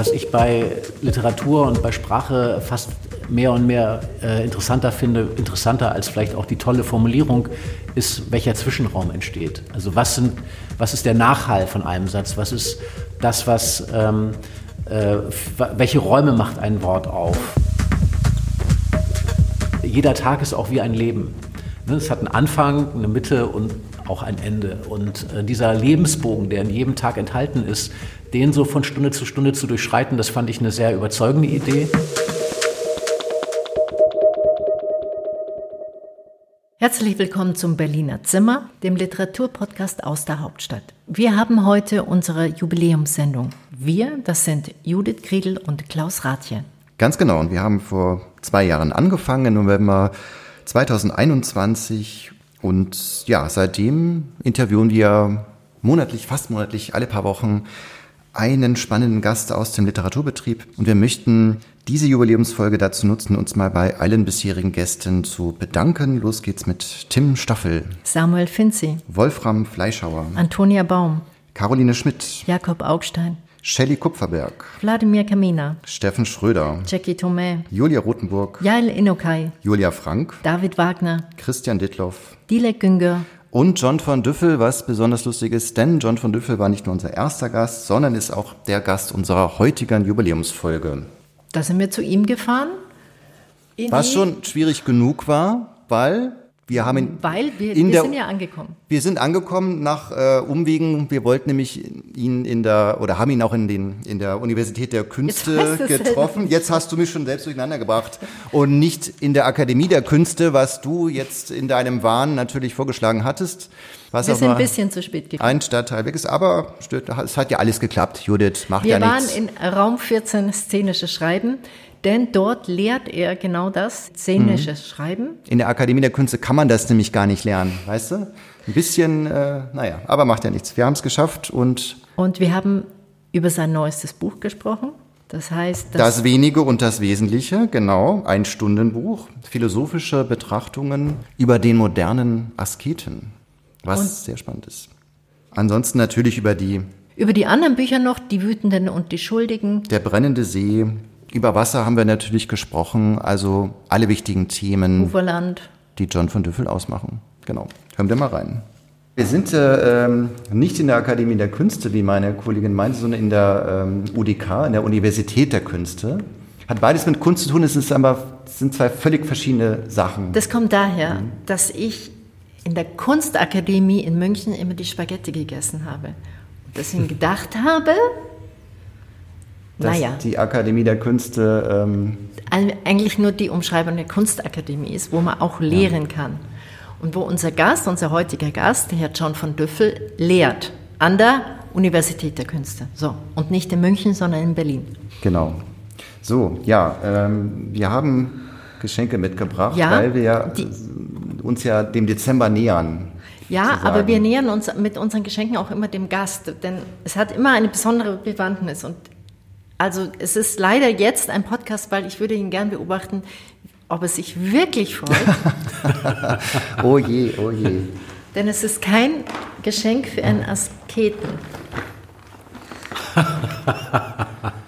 Was ich bei Literatur und bei Sprache fast mehr und mehr äh, interessanter finde, interessanter als vielleicht auch die tolle Formulierung, ist, welcher Zwischenraum entsteht. Also was, sind, was ist der Nachhall von einem Satz? Was ist das, was, ähm, äh, welche Räume macht ein Wort auf? Jeder Tag ist auch wie ein Leben. Ne, es hat einen Anfang, eine Mitte und auch ein Ende. Und äh, dieser Lebensbogen, der in jedem Tag enthalten ist, den so von Stunde zu Stunde zu durchschreiten, das fand ich eine sehr überzeugende Idee. Herzlich willkommen zum Berliner Zimmer, dem Literaturpodcast aus der Hauptstadt. Wir haben heute unsere Jubiläumssendung. Wir, das sind Judith Kriedel und Klaus Rathje. Ganz genau. Und wir haben vor zwei Jahren angefangen, im November 2021. Und ja, seitdem interviewen wir monatlich, fast monatlich, alle paar Wochen einen spannenden Gast aus dem Literaturbetrieb. Und wir möchten diese Jubiläumsfolge dazu nutzen, uns mal bei allen bisherigen Gästen zu bedanken. Los geht's mit Tim Staffel, Samuel Finzi, Wolfram Fleischhauer, Antonia Baum, Caroline Schmidt, Jakob Augstein, Shelley Kupferberg, Wladimir Kamina, Steffen Schröder, Jackie Thomé, Julia Rothenburg, Jael Inokai, Julia Frank, David Wagner, Christian Dittloff, Dilek Günger und John von Düffel, was besonders lustig ist, denn John von Düffel war nicht nur unser erster Gast, sondern ist auch der Gast unserer heutigen Jubiläumsfolge. Da sind wir zu ihm gefahren. Was schon schwierig genug war, weil wir haben. Weil wir, wir der, sind ja angekommen. Wir sind angekommen nach äh, Umwegen. Wir wollten nämlich ihn in der oder haben ihn auch in den in der Universität der Künste Jetzt getroffen. Jetzt hast du mich schon selbst durcheinander gebracht und nicht in der Akademie der Künste, was du jetzt in deinem Wahn natürlich vorgeschlagen hattest. Was wir sind ein bisschen zu spät gekommen. Ein Stadtteil weg ist, aber es hat ja alles geklappt. Judith macht wir ja nichts. Wir waren in Raum 14 szenisches Schreiben. Denn dort lehrt er genau das, szenisches mhm. Schreiben. In der Akademie der Künste kann man das nämlich gar nicht lernen, weißt du? Ein bisschen, äh, naja, aber macht ja nichts. Wir haben es geschafft und. Und wir haben über sein neuestes Buch gesprochen. Das heißt, das, das Wenige und das Wesentliche, genau, ein Stundenbuch, philosophische Betrachtungen über den modernen Asketen, was sehr spannend ist. Ansonsten natürlich über die über die anderen Bücher noch, die Wütenden und die Schuldigen. Der brennende See, über Wasser haben wir natürlich gesprochen, also alle wichtigen Themen, Uferland. die John von Düffel ausmachen. Genau. Hören wir mal rein. Wir sind äh, nicht in der Akademie der Künste, wie meine Kollegin meinte, sondern in der ähm, UDK, in der Universität der Künste. Hat beides mit Kunst zu tun, es ist aber, sind zwei völlig verschiedene Sachen. Das kommt daher, mhm. dass ich in der Kunstakademie in München immer die Spaghetti gegessen habe. Und deswegen gedacht habe, dass naja. die Akademie der Künste ähm eigentlich nur die Umschreibung der Kunstakademie ist, wo man auch lehren ja. kann. Und wo unser Gast, unser heutiger Gast, der Herr John von Düffel, lehrt an der Universität der Künste. So, und nicht in München, sondern in Berlin. Genau. So, ja, ähm, wir haben Geschenke mitgebracht, ja, weil wir die, uns ja dem Dezember nähern. Ja, aber wir nähern uns mit unseren Geschenken auch immer dem Gast, denn es hat immer eine besondere Bewandtnis und also es ist leider jetzt ein Podcast, weil ich würde ihn gern beobachten, ob er sich wirklich freut. oh je, oh je. Denn es ist kein Geschenk für einen Asketen.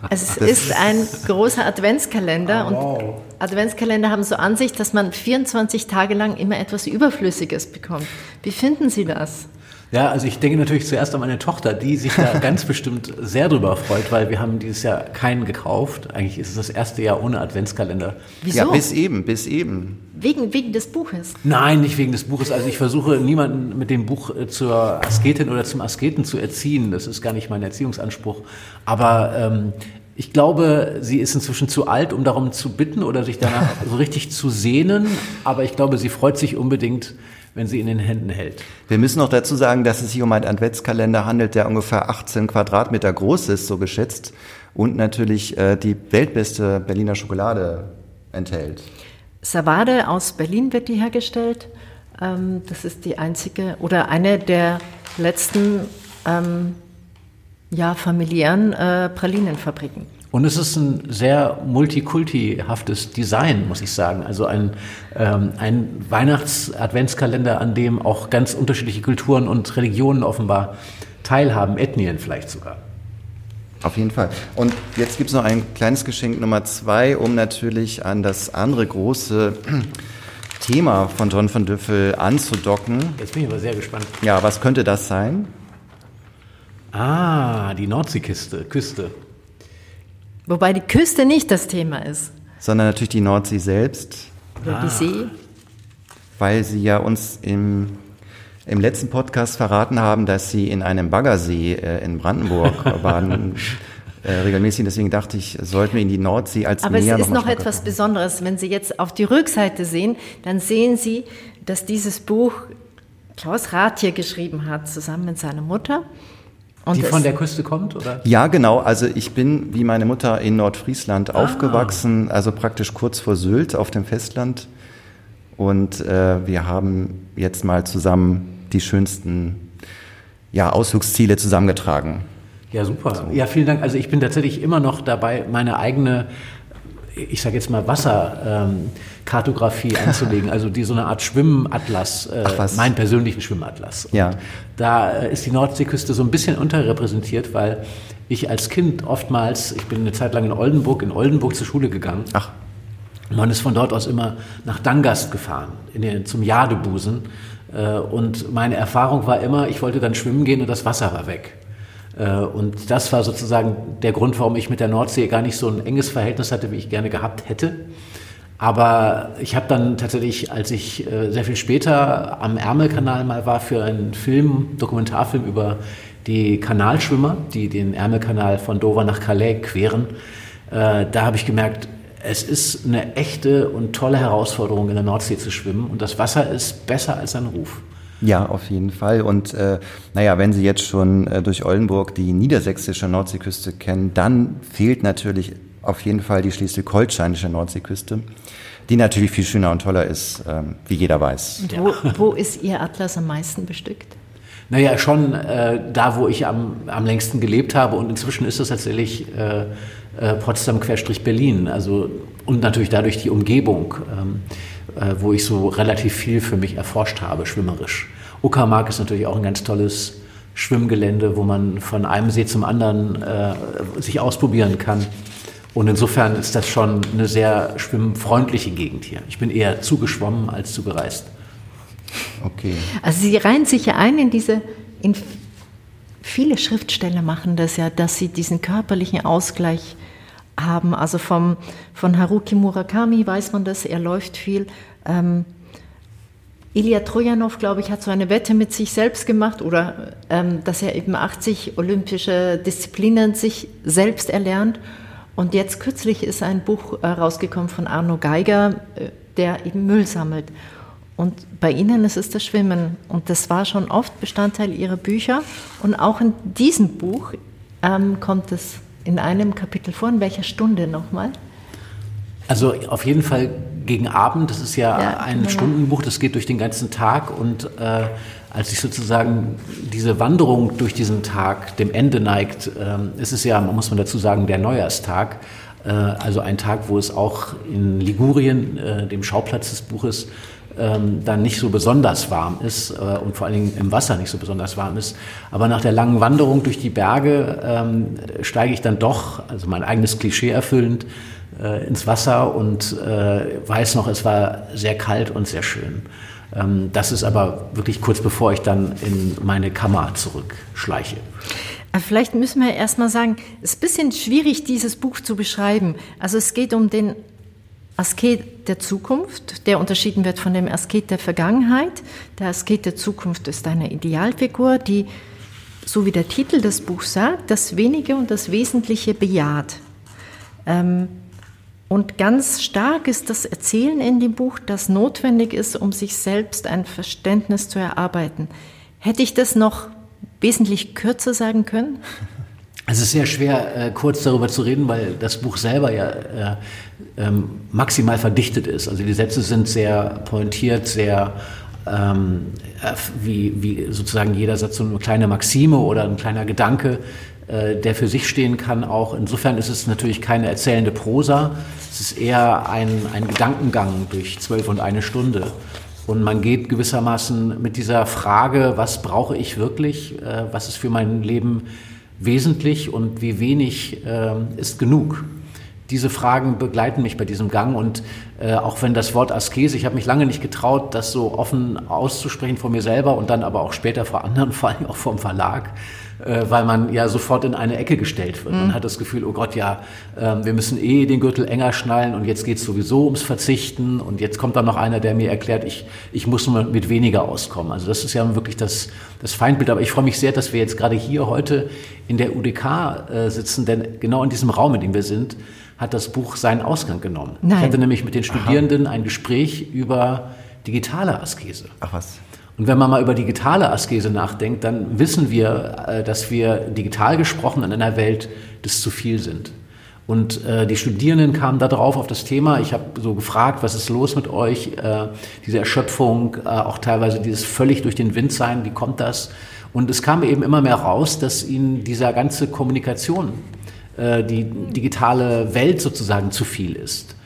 Es das ist ein großer Adventskalender oh, wow. und Adventskalender haben so an sich, dass man 24 Tage lang immer etwas Überflüssiges bekommt. Wie finden Sie das? Ja, also ich denke natürlich zuerst an meine Tochter, die sich da ganz bestimmt sehr drüber freut, weil wir haben dieses Jahr keinen gekauft. Eigentlich ist es das erste Jahr ohne Adventskalender. Wieso? Ja, bis eben, bis eben. Wegen, wegen des Buches? Nein, nicht wegen des Buches. Also ich versuche niemanden mit dem Buch äh, zur Asketin oder zum Asketen zu erziehen. Das ist gar nicht mein Erziehungsanspruch. Aber ähm, ich glaube, sie ist inzwischen zu alt, um darum zu bitten oder sich danach so richtig zu sehnen. Aber ich glaube, sie freut sich unbedingt, wenn sie in den Händen hält. Wir müssen noch dazu sagen, dass es sich um einen Adventskalender handelt, der ungefähr 18 Quadratmeter groß ist, so geschätzt, und natürlich äh, die weltbeste Berliner Schokolade enthält. Savade aus Berlin wird die hergestellt. Ähm, das ist die einzige oder eine der letzten ähm, ja, familiären äh, Pralinenfabriken. Und es ist ein sehr multikultihaftes Design, muss ich sagen. Also ein, ähm, ein Weihnachts-Adventskalender, an dem auch ganz unterschiedliche Kulturen und Religionen offenbar teilhaben, Ethnien vielleicht sogar. Auf jeden Fall. Und jetzt gibt es noch ein kleines Geschenk Nummer zwei, um natürlich an das andere große Thema von John von Düffel anzudocken. Jetzt bin ich aber sehr gespannt. Ja, was könnte das sein? Ah, die Nordseeküste. Küste. Wobei die Küste nicht das Thema ist. Sondern natürlich die Nordsee selbst. Oder ah. die See. Weil Sie ja uns im, im letzten Podcast verraten haben, dass Sie in einem Baggersee äh, in Brandenburg waren. Äh, regelmäßig. Deswegen dachte ich, sollten wir in die Nordsee als Aber Meer es ist noch, noch etwas machen. Besonderes. Wenn Sie jetzt auf die Rückseite sehen, dann sehen Sie, dass dieses Buch Klaus Rath hier geschrieben hat, zusammen mit seiner Mutter. Und die von der Küste kommt, oder? Ja, genau. Also ich bin wie meine Mutter in Nordfriesland ah. aufgewachsen, also praktisch kurz vor Sylt auf dem Festland. Und äh, wir haben jetzt mal zusammen die schönsten ja, Ausflugsziele zusammengetragen. Ja, super. So. Ja, vielen Dank. Also ich bin tatsächlich immer noch dabei, meine eigene ich sage jetzt mal Wasserkartografie ähm, anzulegen, also die so eine Art Schwimmatlas, äh, meinen persönlichen Schwimmatlas. Ja. da äh, ist die Nordseeküste so ein bisschen unterrepräsentiert, weil ich als Kind oftmals, ich bin eine Zeit lang in Oldenburg, in Oldenburg zur Schule gegangen. Ach. Man ist von dort aus immer nach Dangast gefahren, den, zum Jadebusen. Äh, und meine Erfahrung war immer, ich wollte dann schwimmen gehen und das Wasser war weg. Äh, und das war sozusagen der Grund, warum ich mit der Nordsee gar nicht so ein enges Verhältnis hatte, wie ich gerne gehabt hätte. Aber ich habe dann tatsächlich, als ich äh, sehr viel später am Ärmelkanal mal war für einen Film, Dokumentarfilm über die Kanalschwimmer, die den Ärmelkanal von Dover nach Calais queren, äh, da habe ich gemerkt, es ist eine echte und tolle Herausforderung, in der Nordsee zu schwimmen. Und das Wasser ist besser als sein Ruf. Ja, auf jeden Fall. Und äh, naja, wenn Sie jetzt schon äh, durch Oldenburg die niedersächsische Nordseeküste kennen, dann fehlt natürlich auf jeden Fall die schleswig-holsteinische Nordseeküste, die natürlich viel schöner und toller ist, ähm, wie jeder weiß. Und wo, wo ist Ihr Atlas am meisten bestückt? Naja, schon äh, da, wo ich am, am längsten gelebt habe. Und inzwischen ist es tatsächlich äh, äh, Potsdam-Berlin. Also, und natürlich dadurch die Umgebung. Ähm, äh, wo ich so relativ viel für mich erforscht habe, schwimmerisch. Uckermark ist natürlich auch ein ganz tolles Schwimmgelände, wo man von einem See zum anderen äh, sich ausprobieren kann. Und insofern ist das schon eine sehr schwimmfreundliche Gegend hier. Ich bin eher zugeschwommen als zugereist. Okay. Also Sie reihen sich ja ein in diese, in viele Schriftsteller machen das ja, dass sie diesen körperlichen Ausgleich haben. Also vom, von Haruki Murakami weiß man das, er läuft viel. Ähm, Ilya Trojanov, glaube ich, hat so eine Wette mit sich selbst gemacht oder ähm, dass er eben 80 olympische Disziplinen sich selbst erlernt. Und jetzt kürzlich ist ein Buch äh, rausgekommen von Arno Geiger, äh, der eben Müll sammelt. Und bei Ihnen ist es das Schwimmen. Und das war schon oft Bestandteil Ihrer Bücher. Und auch in diesem Buch ähm, kommt es in einem Kapitel vor. In welcher Stunde nochmal? Also auf jeden Fall gegen Abend. Das ist ja, ja ein genau. Stundenbuch, das geht durch den ganzen Tag. Und äh, als ich sozusagen diese Wanderung durch diesen Tag dem Ende neigt, äh, ist es ja, muss man dazu sagen, der Neujahrstag. Äh, also ein Tag, wo es auch in Ligurien, äh, dem Schauplatz des Buches, ähm, dann nicht so besonders warm ist äh, und vor allen Dingen im Wasser nicht so besonders warm ist. Aber nach der langen Wanderung durch die Berge ähm, steige ich dann doch, also mein eigenes Klischee erfüllend, äh, ins Wasser und äh, weiß noch, es war sehr kalt und sehr schön. Ähm, das ist aber wirklich kurz bevor ich dann in meine Kammer zurückschleiche. Vielleicht müssen wir erst mal sagen, es ist ein bisschen schwierig, dieses Buch zu beschreiben. Also es geht um den Asket der Zukunft, der unterschieden wird von dem Asket der Vergangenheit. Der Asket der Zukunft ist eine Idealfigur, die, so wie der Titel des Buchs sagt, das Wenige und das Wesentliche bejaht. Ähm, und ganz stark ist das Erzählen in dem Buch, das notwendig ist, um sich selbst ein Verständnis zu erarbeiten. Hätte ich das noch wesentlich kürzer sagen können? Es ist sehr schwer, äh, kurz darüber zu reden, weil das Buch selber ja äh, ähm, maximal verdichtet ist. Also die Sätze sind sehr pointiert, sehr ähm, äh, wie, wie sozusagen jeder Satz so eine kleine Maxime oder ein kleiner Gedanke, äh, der für sich stehen kann. Auch insofern ist es natürlich keine erzählende Prosa. Es ist eher ein, ein Gedankengang durch zwölf und eine Stunde. Und man geht gewissermaßen mit dieser Frage, was brauche ich wirklich, äh, was ist für mein Leben wesentlich und wie wenig äh, ist genug? Diese Fragen begleiten mich bei diesem Gang und äh, auch wenn das Wort Askese, ich habe mich lange nicht getraut, das so offen auszusprechen vor mir selber und dann aber auch später vor anderen, vor allem auch vom Verlag, äh, weil man ja sofort in eine Ecke gestellt wird. Man mhm. hat das Gefühl, oh Gott, ja, äh, wir müssen eh den Gürtel enger schnallen und jetzt geht es sowieso ums Verzichten und jetzt kommt dann noch einer, der mir erklärt, ich, ich muss nur mit weniger auskommen. Also das ist ja wirklich das, das Feindbild. Aber ich freue mich sehr, dass wir jetzt gerade hier heute in der UDK äh, sitzen, denn genau in diesem Raum, in dem wir sind, hat das Buch seinen Ausgang genommen. Nein. Ich hatte nämlich mit den Studierenden Aha. ein Gespräch über digitale Askese. Ach was. Und wenn man mal über digitale Askese nachdenkt, dann wissen wir, äh, dass wir digital gesprochen in einer Welt des zu viel sind. Und äh, die Studierenden kamen da drauf auf das Thema. Ich habe so gefragt, was ist los mit euch? Äh, diese Erschöpfung, äh, auch teilweise dieses völlig durch den Wind sein, wie kommt das? Und es kam eben immer mehr raus, dass ihnen dieser ganze Kommunikation, äh, die digitale Welt sozusagen zu viel ist.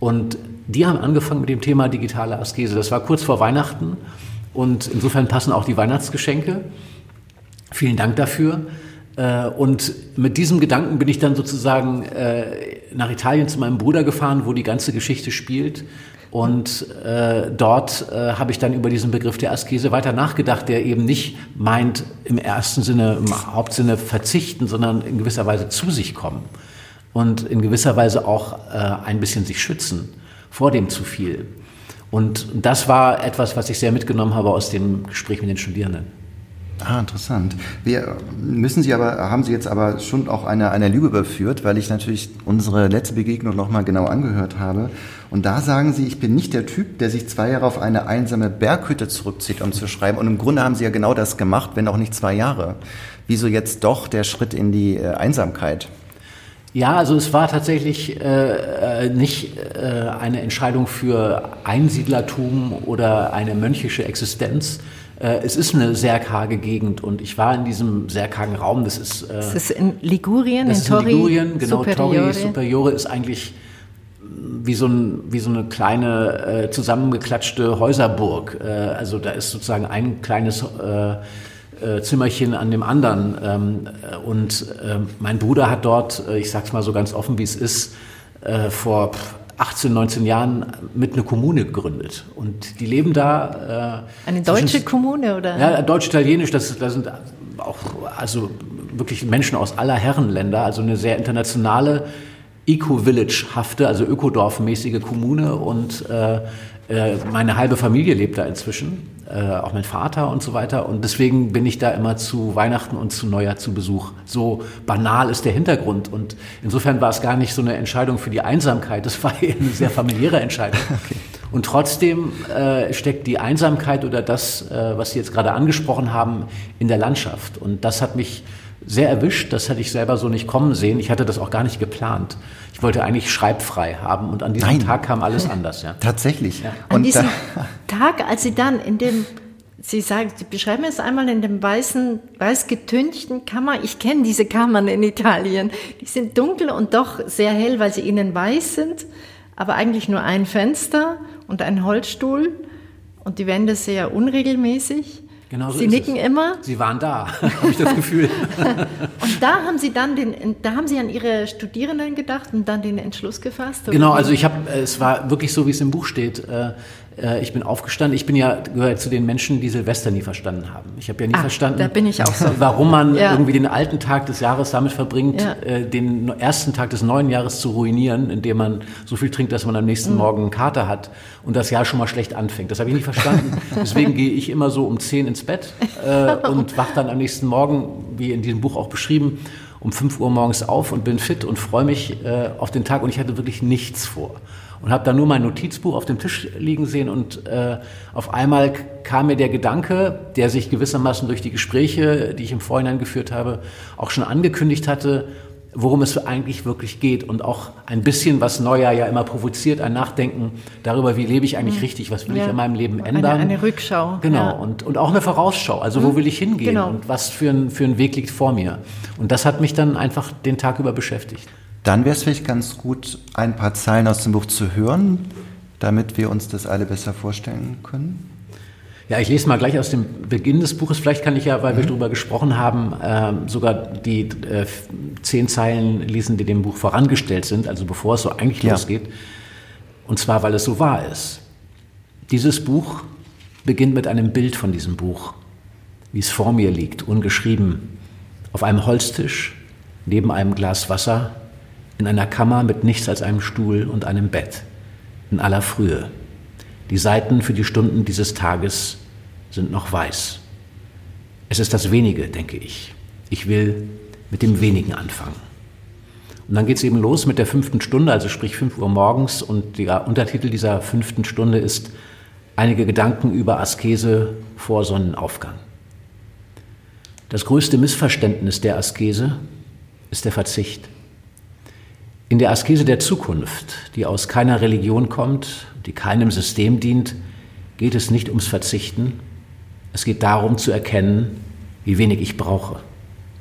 Und die haben angefangen mit dem Thema digitale Askese. Das war kurz vor Weihnachten. Und insofern passen auch die Weihnachtsgeschenke. Vielen Dank dafür. Äh, und mit diesem Gedanken bin ich dann sozusagen äh, nach Italien zu meinem Bruder gefahren, wo die ganze Geschichte spielt. Und äh, dort äh, habe ich dann über diesen Begriff der Askese weiter nachgedacht, der eben nicht meint im ersten Sinne, im Hauptsinne verzichten, sondern in gewisser Weise zu sich kommen und in gewisser Weise auch äh, ein bisschen sich schützen vor dem zu viel. Und das war etwas, was ich sehr mitgenommen habe aus dem Gespräch mit den Studierenden. Ah, interessant. Wir müssen Sie aber, haben Sie jetzt aber schon auch eine, eine Lüge überführt, weil ich natürlich unsere letzte Begegnung nochmal genau angehört habe. Und da sagen Sie, ich bin nicht der Typ, der sich zwei Jahre auf eine einsame Berghütte zurückzieht, um zu schreiben. Und im Grunde haben Sie ja genau das gemacht, wenn auch nicht zwei Jahre. Wieso jetzt doch der Schritt in die äh, Einsamkeit? Ja, also es war tatsächlich äh, äh, nicht äh, eine Entscheidung für Einsiedlertum oder eine mönchische Existenz. Äh, es ist eine sehr karge Gegend und ich war in diesem sehr kargen Raum. Das ist, äh, das ist in Ligurien, das in, ist in Ligurien, genau. Superiore. Torri Superiore ist eigentlich wie so, ein, wie so eine kleine äh, zusammengeklatschte Häuserburg. Äh, also da ist sozusagen ein kleines äh, äh, Zimmerchen an dem anderen. Ähm, äh, und äh, mein Bruder hat dort, ich sag's mal so ganz offen, wie es ist, vor 18, 19 Jahren mit einer Kommune gegründet. Und die leben da. Eine deutsche Kommune, oder? Ja, deutsch-italienisch, das, das sind auch also wirklich Menschen aus aller Herrenländer, also eine sehr internationale Eco-Village-hafte, also Ökodorf-mäßige Kommune. Und äh, meine halbe Familie lebt da inzwischen äh, auch mein Vater und so weiter. Und deswegen bin ich da immer zu Weihnachten und zu Neujahr zu Besuch. So banal ist der Hintergrund. Und insofern war es gar nicht so eine Entscheidung für die Einsamkeit, das war eine sehr familiäre Entscheidung. Okay. Und trotzdem äh, steckt die Einsamkeit oder das, äh, was Sie jetzt gerade angesprochen haben, in der Landschaft. Und das hat mich sehr erwischt. Das hätte ich selber so nicht kommen sehen. Ich hatte das auch gar nicht geplant. Ich wollte eigentlich schreibfrei haben und an diesem Nein. Tag kam alles anders. Ja. Tatsächlich. Ja. An diesem Tag, als Sie dann in dem Sie sagen, Sie beschreiben es einmal in dem weißen, weiß getünchten Kammer. Ich kenne diese Kammern in Italien. Die sind dunkel und doch sehr hell, weil sie innen weiß sind, aber eigentlich nur ein Fenster und ein Holzstuhl und die Wände sehr unregelmäßig. Genau so Sie nicken es. immer. Sie waren da, habe ich das Gefühl. und da haben Sie dann den, da haben Sie an Ihre Studierenden gedacht und dann den Entschluss gefasst? Genau, also ich habe, es war wirklich so, wie es im Buch steht. Äh, ich bin aufgestanden. Ich bin ja gehört zu den Menschen, die Silvester nie verstanden haben. Ich habe ja nie ah, verstanden, so. warum man ja. irgendwie den alten Tag des Jahres damit verbringt, ja. äh, den ersten Tag des neuen Jahres zu ruinieren, indem man so viel trinkt, dass man am nächsten mhm. Morgen einen Kater hat und das Jahr schon mal schlecht anfängt. Das habe ich nie verstanden. Deswegen gehe ich immer so um zehn ins Bett äh, und wach dann am nächsten Morgen, wie in diesem Buch auch beschrieben, um 5 Uhr morgens auf und bin fit und freue mich äh, auf den Tag und ich hatte wirklich nichts vor und habe dann nur mein Notizbuch auf dem Tisch liegen sehen und äh, auf einmal kam mir der Gedanke, der sich gewissermaßen durch die Gespräche, die ich im Vorhinein geführt habe, auch schon angekündigt hatte, worum es eigentlich wirklich geht und auch ein bisschen, was Neujahr ja immer provoziert, ein Nachdenken darüber, wie lebe ich eigentlich mhm. richtig, was will ja. ich in meinem Leben ändern. Eine, eine Rückschau. Genau, ja. und, und auch eine Vorausschau, also wo mhm. will ich hingehen genau. und was für ein, für ein Weg liegt vor mir. Und das hat mich dann einfach den Tag über beschäftigt. Dann wäre es vielleicht ganz gut, ein paar Zeilen aus dem Buch zu hören, damit wir uns das alle besser vorstellen können. Ja, ich lese mal gleich aus dem Beginn des Buches. Vielleicht kann ich ja, weil mhm. wir darüber gesprochen haben, äh, sogar die äh, zehn Zeilen lesen, die dem Buch vorangestellt sind, also bevor es so eigentlich ja. losgeht. Und zwar, weil es so wahr ist. Dieses Buch beginnt mit einem Bild von diesem Buch, wie es vor mir liegt, ungeschrieben, auf einem Holztisch, neben einem Glas Wasser, in einer Kammer mit nichts als einem Stuhl und einem Bett, in aller Frühe. Die Seiten für die Stunden dieses Tages sind noch weiß. Es ist das Wenige, denke ich. Ich will mit dem Wenigen anfangen. Und dann geht es eben los mit der fünften Stunde, also sprich 5 Uhr morgens. Und der Untertitel dieser fünften Stunde ist Einige Gedanken über Askese vor Sonnenaufgang. Das größte Missverständnis der Askese ist der Verzicht. In der Askese der Zukunft, die aus keiner Religion kommt, die keinem System dient, geht es nicht ums Verzichten. Es geht darum zu erkennen, wie wenig ich brauche.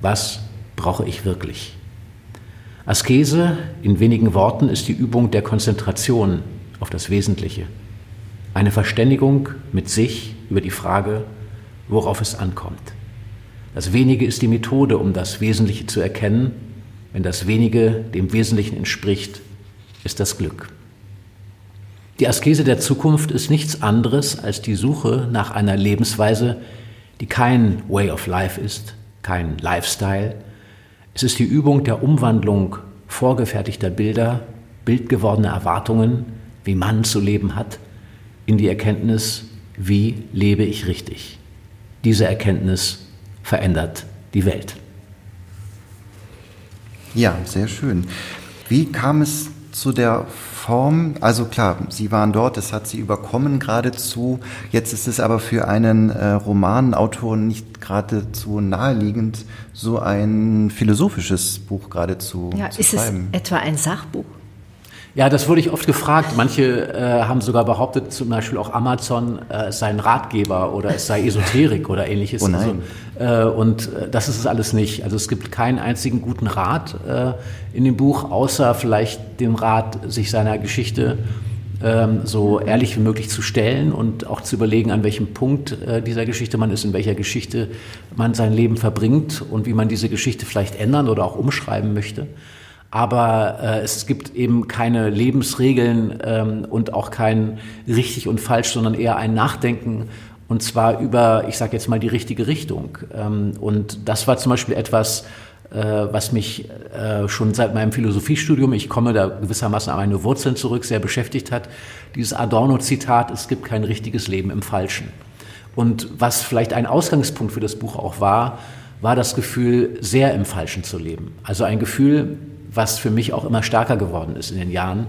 Was brauche ich wirklich? Askese in wenigen Worten ist die Übung der Konzentration auf das Wesentliche. Eine Verständigung mit sich über die Frage, worauf es ankommt. Das Wenige ist die Methode, um das Wesentliche zu erkennen wenn das Wenige dem Wesentlichen entspricht, ist das Glück. Die Askese der Zukunft ist nichts anderes als die Suche nach einer Lebensweise, die kein Way of Life ist, kein Lifestyle. Es ist die Übung der Umwandlung vorgefertigter Bilder, bildgewordene Erwartungen, wie man zu leben hat, in die Erkenntnis, wie lebe ich richtig. Diese Erkenntnis verändert die Welt. Ja, sehr schön. Wie kam es zu der Form? Also klar, Sie waren dort, das hat Sie überkommen geradezu. Jetzt ist es aber für einen äh, Romanautor nicht geradezu naheliegend, so ein philosophisches Buch geradezu ja, zu schreiben. Ist es etwa ein Sachbuch? Ja, das wurde ich oft gefragt. Manche äh, haben sogar behauptet, zum Beispiel auch Amazon äh, sei ein Ratgeber oder es sei Esoterik oder ähnliches. Oh nein. Also, äh, und äh, das ist es alles nicht. Also es gibt keinen einzigen guten Rat äh, in dem Buch, außer vielleicht den Rat, sich seiner Geschichte ähm, so ehrlich wie möglich zu stellen und auch zu überlegen, an welchem Punkt äh, dieser Geschichte man ist, in welcher Geschichte man sein Leben verbringt und wie man diese Geschichte vielleicht ändern oder auch umschreiben möchte aber äh, es gibt eben keine Lebensregeln ähm, und auch kein richtig und falsch, sondern eher ein Nachdenken und zwar über, ich sage jetzt mal, die richtige Richtung. Ähm, und das war zum Beispiel etwas, äh, was mich äh, schon seit meinem Philosophiestudium, ich komme da gewissermaßen an meine Wurzeln zurück, sehr beschäftigt hat. Dieses Adorno-Zitat, es gibt kein richtiges Leben im Falschen. Und was vielleicht ein Ausgangspunkt für das Buch auch war, war das Gefühl, sehr im Falschen zu leben. Also ein Gefühl, was für mich auch immer stärker geworden ist in den Jahren.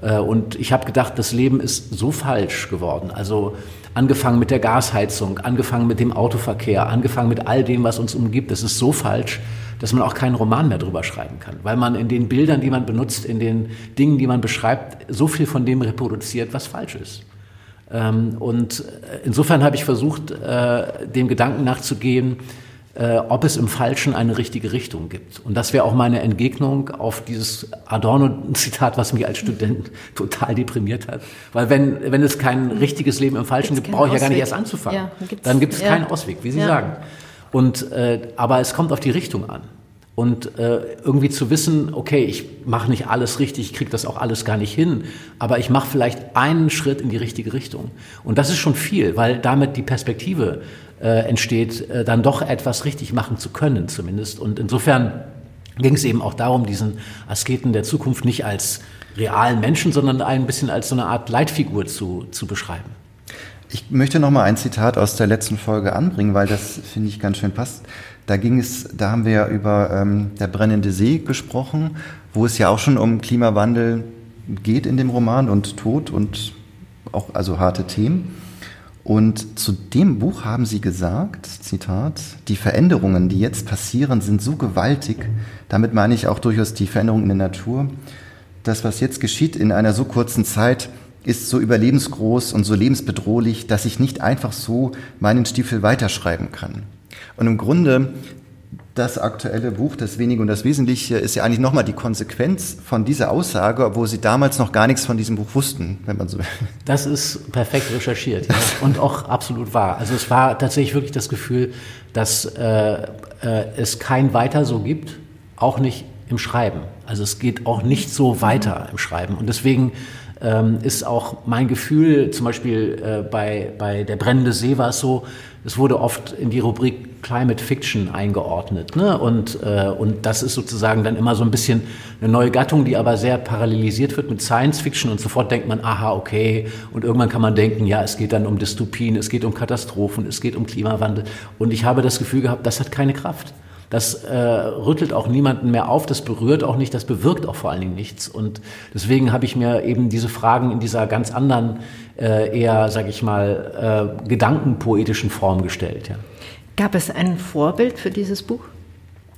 Äh, und ich habe gedacht, das Leben ist so falsch geworden. Also angefangen mit der Gasheizung, angefangen mit dem Autoverkehr, angefangen mit all dem, was uns umgibt. Das ist so falsch, dass man auch keinen Roman mehr drüber schreiben kann, weil man in den Bildern, die man benutzt, in den Dingen, die man beschreibt, so viel von dem reproduziert, was falsch ist. Ähm, und insofern habe ich versucht, äh, dem Gedanken nachzugehen, äh, ob es im Falschen eine richtige Richtung gibt. Und das wäre auch meine Entgegnung auf dieses Adorno-Zitat, was mich als Student total deprimiert hat. Weil wenn, wenn es kein richtiges Leben im Falschen gibt, brauche ich ja gar nicht erst anzufangen. Ja, dann gibt es ja. keinen Ausweg, wie Sie ja. sagen. Und, äh, aber es kommt auf die Richtung an. Und äh, irgendwie zu wissen, okay, ich mache nicht alles richtig, ich kriege das auch alles gar nicht hin, aber ich mache vielleicht einen Schritt in die richtige Richtung. Und das ist schon viel, weil damit die Perspektive entsteht, äh, dann doch etwas richtig machen zu können zumindest. Und insofern ging es eben auch darum, diesen Asketen der Zukunft nicht als realen Menschen, sondern ein bisschen als so eine Art Leitfigur zu, zu beschreiben. Ich möchte noch mal ein Zitat aus der letzten Folge anbringen, weil das finde ich ganz schön passt. Da ging es, da haben wir ja über ähm, der brennende See gesprochen, wo es ja auch schon um Klimawandel geht in dem Roman und Tod und auch also harte Themen. Und zu dem Buch haben Sie gesagt, Zitat, die Veränderungen, die jetzt passieren, sind so gewaltig, damit meine ich auch durchaus die Veränderungen in der Natur, das, was jetzt geschieht in einer so kurzen Zeit, ist so überlebensgroß und so lebensbedrohlich, dass ich nicht einfach so meinen Stiefel weiterschreiben kann. Und im Grunde das aktuelle Buch Das Wenige und das Wesentliche ist ja eigentlich nochmal die Konsequenz von dieser Aussage, obwohl Sie damals noch gar nichts von diesem Buch wussten, wenn man so will. Das ist perfekt recherchiert ja. und auch absolut wahr. Also es war tatsächlich wirklich das Gefühl, dass äh, äh, es kein Weiter so gibt, auch nicht im Schreiben. Also es geht auch nicht so weiter im Schreiben. Und deswegen ähm, ist auch mein Gefühl, zum Beispiel äh, bei, bei Der brennende See war es so, es wurde oft in die Rubrik Climate Fiction eingeordnet. Ne? Und, äh, und das ist sozusagen dann immer so ein bisschen eine neue Gattung, die aber sehr parallelisiert wird mit Science Fiction und sofort denkt man, aha, okay. Und irgendwann kann man denken, ja, es geht dann um Dystopien, es geht um Katastrophen, es geht um Klimawandel. Und ich habe das Gefühl gehabt, das hat keine Kraft. Das äh, rüttelt auch niemanden mehr auf, das berührt auch nicht, das bewirkt auch vor allen Dingen nichts. Und deswegen habe ich mir eben diese Fragen in dieser ganz anderen, äh, eher, sage ich mal, äh, gedankenpoetischen Form gestellt. Ja. Gab es ein Vorbild für dieses Buch?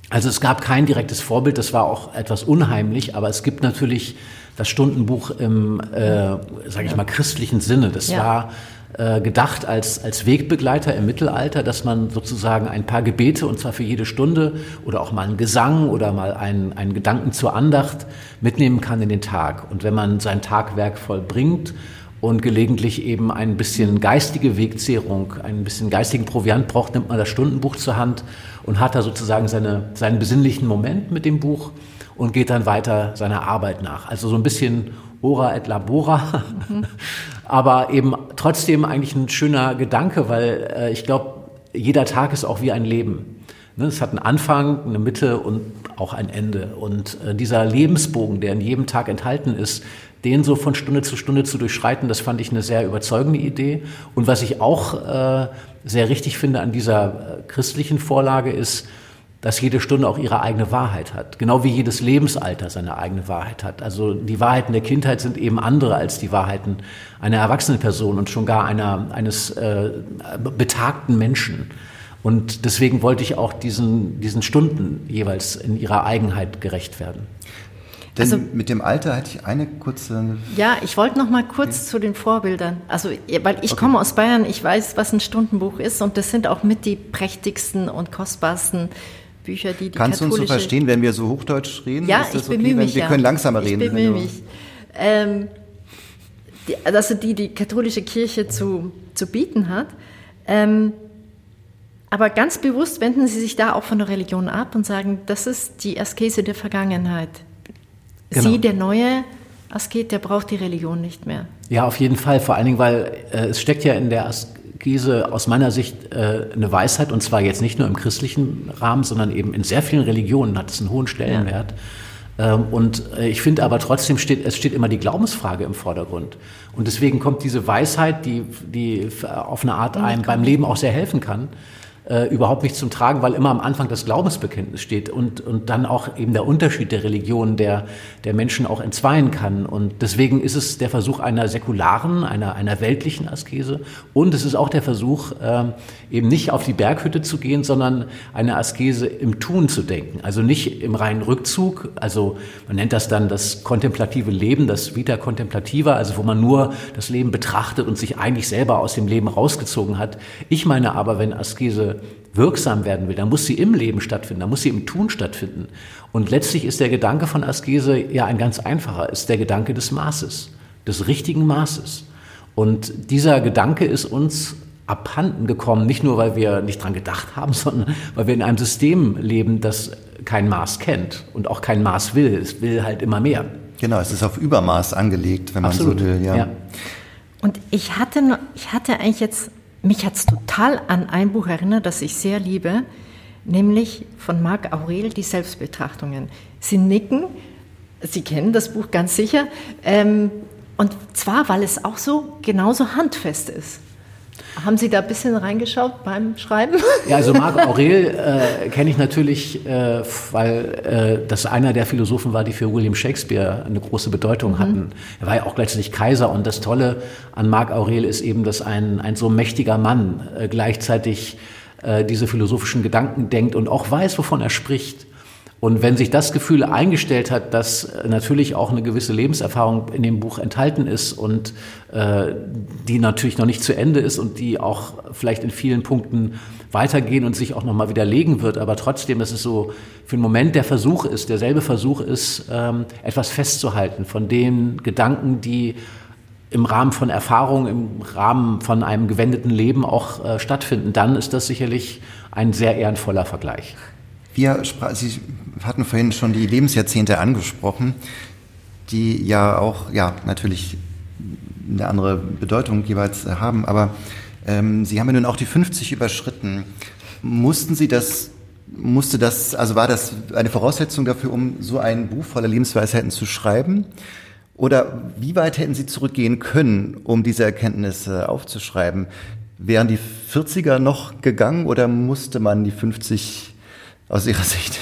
Also es gab kein direktes Vorbild, das war auch etwas unheimlich, aber es gibt natürlich das Stundenbuch im, äh, sage ich mal, christlichen Sinne. Das ja. war äh, gedacht als, als Wegbegleiter im Mittelalter, dass man sozusagen ein paar Gebete, und zwar für jede Stunde, oder auch mal einen Gesang oder mal einen, einen Gedanken zur Andacht mitnehmen kann in den Tag. Und wenn man sein Tagwerk vollbringt und gelegentlich eben ein bisschen geistige Wegzehrung, ein bisschen geistigen Proviant braucht, nimmt man das Stundenbuch zur Hand und hat da sozusagen seine, seinen besinnlichen Moment mit dem Buch und geht dann weiter seiner Arbeit nach. Also so ein bisschen ora et labora. Mhm. Aber eben trotzdem eigentlich ein schöner Gedanke, weil äh, ich glaube, jeder Tag ist auch wie ein Leben. Ne? Es hat einen Anfang, eine Mitte und auch ein Ende. Und äh, dieser Lebensbogen, der in jedem Tag enthalten ist, den so von Stunde zu Stunde zu durchschreiten, das fand ich eine sehr überzeugende Idee. Und was ich auch äh, sehr richtig finde an dieser äh, christlichen Vorlage ist, dass jede Stunde auch ihre eigene Wahrheit hat. Genau wie jedes Lebensalter seine eigene Wahrheit hat. Also die Wahrheiten der Kindheit sind eben andere als die Wahrheiten einer erwachsenen Person und schon gar einer, eines äh, betagten Menschen. Und deswegen wollte ich auch diesen, diesen Stunden jeweils in ihrer Eigenheit gerecht werden. Denn also, mit dem Alter hatte ich eine kurze. Ja, ich wollte noch mal kurz okay. zu den Vorbildern. Also, weil ich okay. komme aus Bayern, ich weiß, was ein Stundenbuch ist und das sind auch mit die prächtigsten und kostbarsten Bücher, die die Kannst du uns so verstehen, wenn wir so Hochdeutsch reden? Ja, ich bemühe okay, mich. Wir ja. können langsamer reden. Ich bemühe mich. Ähm, die, also die die katholische Kirche zu, zu bieten hat. Ähm, aber ganz bewusst wenden Sie sich da auch von der Religion ab und sagen, das ist die Askese der Vergangenheit. Genau. Sie, der neue Asket, der braucht die Religion nicht mehr. Ja, auf jeden Fall. Vor allen Dingen, weil äh, es steckt ja in der Askese aus meiner Sicht äh, eine Weisheit, und zwar jetzt nicht nur im christlichen Rahmen, sondern eben in sehr vielen Religionen hat es einen hohen Stellenwert. Ja. Ähm, und äh, ich finde aber trotzdem steht, es steht immer die Glaubensfrage im Vordergrund. Und deswegen kommt diese Weisheit, die, die auf eine Art einem beim Leben auch sehr helfen kann, äh, überhaupt nicht zum Tragen, weil immer am Anfang das Glaubensbekenntnis steht und, und dann auch eben der Unterschied der Religion, der, der Menschen auch entzweien kann. Und deswegen ist es der Versuch einer säkularen, einer, einer weltlichen Askese und es ist auch der Versuch, äh, eben nicht auf die Berghütte zu gehen, sondern eine Askese im Tun zu denken. Also nicht im reinen Rückzug, also man nennt das dann das kontemplative Leben, das Vita Contemplativa, also wo man nur das Leben betrachtet und sich eigentlich selber aus dem Leben rausgezogen hat. Ich meine aber, wenn Askese wirksam werden will, dann muss sie im Leben stattfinden, dann muss sie im Tun stattfinden. Und letztlich ist der Gedanke von Askese ja ein ganz einfacher, ist der Gedanke des Maßes, des richtigen Maßes. Und dieser Gedanke ist uns abhanden gekommen, nicht nur, weil wir nicht dran gedacht haben, sondern weil wir in einem System leben, das kein Maß kennt und auch kein Maß will. Es will halt immer mehr. Genau, es ist auf Übermaß angelegt, wenn man Absolut. so will. Ja. ja. Und ich hatte, ich hatte eigentlich jetzt mich hat es total an ein Buch erinnert, das ich sehr liebe, nämlich von Marc Aurel, die Selbstbetrachtungen. Sie nicken, Sie kennen das Buch ganz sicher, ähm, und zwar, weil es auch so genauso handfest ist. Haben Sie da ein bisschen reingeschaut beim Schreiben? Ja, also Marc Aurel äh, kenne ich natürlich, äh, weil äh, das einer der Philosophen war, die für William Shakespeare eine große Bedeutung mhm. hatten. Er war ja auch gleichzeitig Kaiser und das Tolle an Marc Aurel ist eben, dass ein, ein so mächtiger Mann äh, gleichzeitig äh, diese philosophischen Gedanken denkt und auch weiß, wovon er spricht. Und wenn sich das Gefühl eingestellt hat, dass natürlich auch eine gewisse Lebenserfahrung in dem Buch enthalten ist und äh, die natürlich noch nicht zu Ende ist und die auch vielleicht in vielen Punkten weitergehen und sich auch nochmal widerlegen wird, aber trotzdem, dass es so für einen Moment der Versuch ist, derselbe Versuch ist, ähm, etwas festzuhalten von den Gedanken, die im Rahmen von Erfahrung, im Rahmen von einem gewendeten Leben auch äh, stattfinden, dann ist das sicherlich ein sehr ehrenvoller Vergleich. Wir Sie hatten vorhin schon die Lebensjahrzehnte angesprochen, die ja auch, ja, natürlich eine andere Bedeutung jeweils haben, aber ähm, Sie haben ja nun auch die 50 überschritten. Mussten Sie das, musste das, also war das eine Voraussetzung dafür, um so ein Buch voller Lebensweisheiten zu schreiben? Oder wie weit hätten Sie zurückgehen können, um diese Erkenntnisse aufzuschreiben? Wären die 40er noch gegangen oder musste man die 50 aus Ihrer Sicht?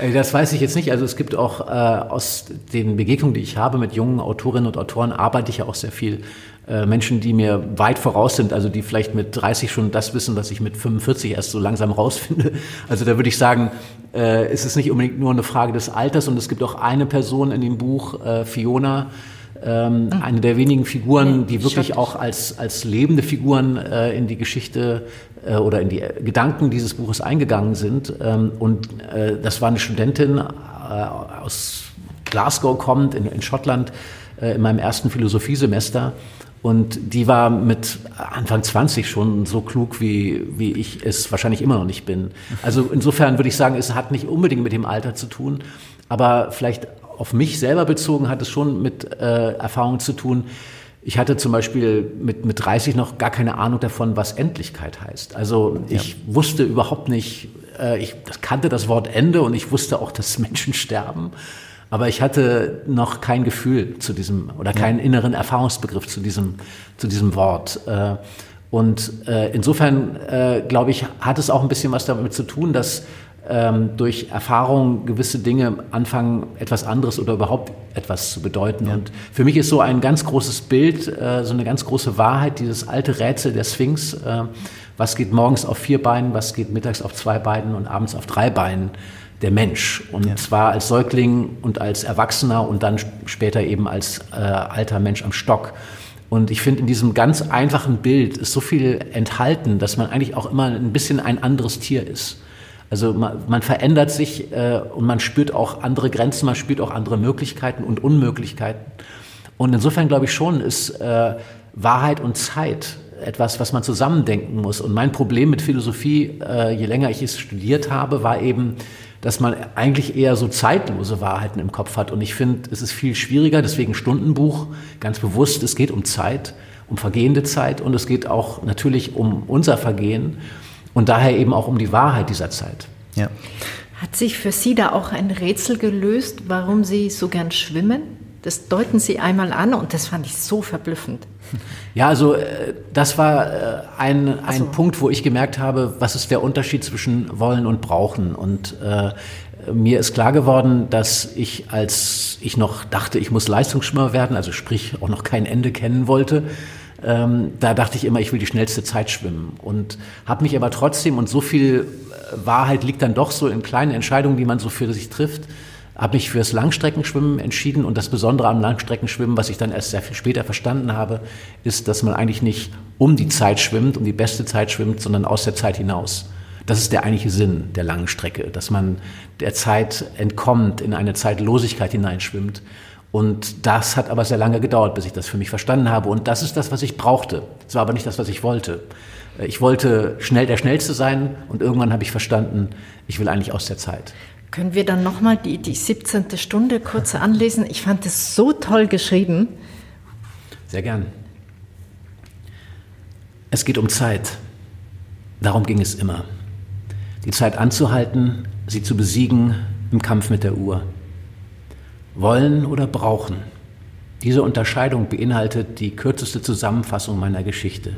Äh, das weiß ich jetzt nicht. Also es gibt auch äh, aus den Begegnungen, die ich habe mit jungen Autorinnen und Autoren, arbeite ich ja auch sehr viel. Äh, Menschen, die mir weit voraus sind, also die vielleicht mit 30 schon das wissen, was ich mit 45 erst so langsam rausfinde. Also da würde ich sagen, äh, ist es nicht unbedingt nur eine Frage des Alters und es gibt auch eine Person in dem Buch, äh, Fiona, ähm, mhm. eine der wenigen Figuren, die wirklich auch als, als lebende Figuren äh, in die Geschichte äh, oder in die Gedanken dieses Buches eingegangen sind. Ähm, und äh, das war eine Studentin äh, aus Glasgow kommt, in, in Schottland, äh, in meinem ersten Philosophiesemester. Und die war mit Anfang 20 schon so klug, wie, wie ich es wahrscheinlich immer noch nicht bin. Also insofern würde ich sagen, es hat nicht unbedingt mit dem Alter zu tun, aber vielleicht auf mich selber bezogen hat es schon mit äh, Erfahrungen zu tun, ich hatte zum Beispiel mit, mit 30 noch gar keine Ahnung davon, was Endlichkeit heißt. Also ich ja. wusste überhaupt nicht, äh, ich kannte das Wort Ende und ich wusste auch, dass Menschen sterben. Aber ich hatte noch kein Gefühl zu diesem oder keinen ja. inneren Erfahrungsbegriff zu diesem, zu diesem Wort. Äh, und äh, insofern, äh, glaube ich, hat es auch ein bisschen was damit zu tun, dass durch Erfahrung gewisse Dinge anfangen, etwas anderes oder überhaupt etwas zu bedeuten. Ja. Und für mich ist so ein ganz großes Bild, äh, so eine ganz große Wahrheit, dieses alte Rätsel der Sphinx. Äh, was geht morgens auf vier Beinen, was geht mittags auf zwei Beinen und abends auf drei Beinen? Der Mensch. Und ja. zwar als Säugling und als Erwachsener und dann später eben als äh, alter Mensch am Stock. Und ich finde, in diesem ganz einfachen Bild ist so viel enthalten, dass man eigentlich auch immer ein bisschen ein anderes Tier ist. Also man, man verändert sich äh, und man spürt auch andere Grenzen, man spürt auch andere Möglichkeiten und Unmöglichkeiten. Und insofern glaube ich schon, ist äh, Wahrheit und Zeit etwas, was man zusammendenken muss. Und mein Problem mit Philosophie, äh, je länger ich es studiert habe, war eben, dass man eigentlich eher so zeitlose Wahrheiten im Kopf hat. Und ich finde, es ist viel schwieriger, deswegen Stundenbuch, ganz bewusst, es geht um Zeit, um vergehende Zeit und es geht auch natürlich um unser Vergehen und daher eben auch um die Wahrheit dieser Zeit. Ja. Hat sich für Sie da auch ein Rätsel gelöst, warum Sie so gern schwimmen? Das deuten Sie einmal an und das fand ich so verblüffend. Ja, also äh, das war äh, ein, ein so. Punkt, wo ich gemerkt habe, was ist der Unterschied zwischen wollen und brauchen. Und äh, mir ist klar geworden, dass ich, als ich noch dachte, ich muss Leistungsschwimmer werden, also sprich auch noch kein Ende kennen wollte, ähm, da dachte ich immer, ich will die schnellste Zeit schwimmen und habe mich aber trotzdem und so viel äh, Wahrheit liegt dann doch so in kleinen Entscheidungen, die man so für sich trifft, habe mich fürs Langstreckenschwimmen entschieden und das Besondere am Langstreckenschwimmen, was ich dann erst sehr viel später verstanden habe, ist, dass man eigentlich nicht um die Zeit schwimmt, um die beste Zeit schwimmt, sondern aus der Zeit hinaus. Das ist der eigentliche Sinn der langen Strecke, dass man der Zeit entkommt, in eine Zeitlosigkeit hineinschwimmt und das hat aber sehr lange gedauert, bis ich das für mich verstanden habe. Und das ist das, was ich brauchte. Es war aber nicht das, was ich wollte. Ich wollte schnell der Schnellste sein und irgendwann habe ich verstanden, ich will eigentlich aus der Zeit. Können wir dann nochmal die, die 17. Stunde kurz anlesen? Ich fand es so toll geschrieben. Sehr gern. Es geht um Zeit. Darum ging es immer. Die Zeit anzuhalten, sie zu besiegen im Kampf mit der Uhr. Wollen oder brauchen. Diese Unterscheidung beinhaltet die kürzeste Zusammenfassung meiner Geschichte.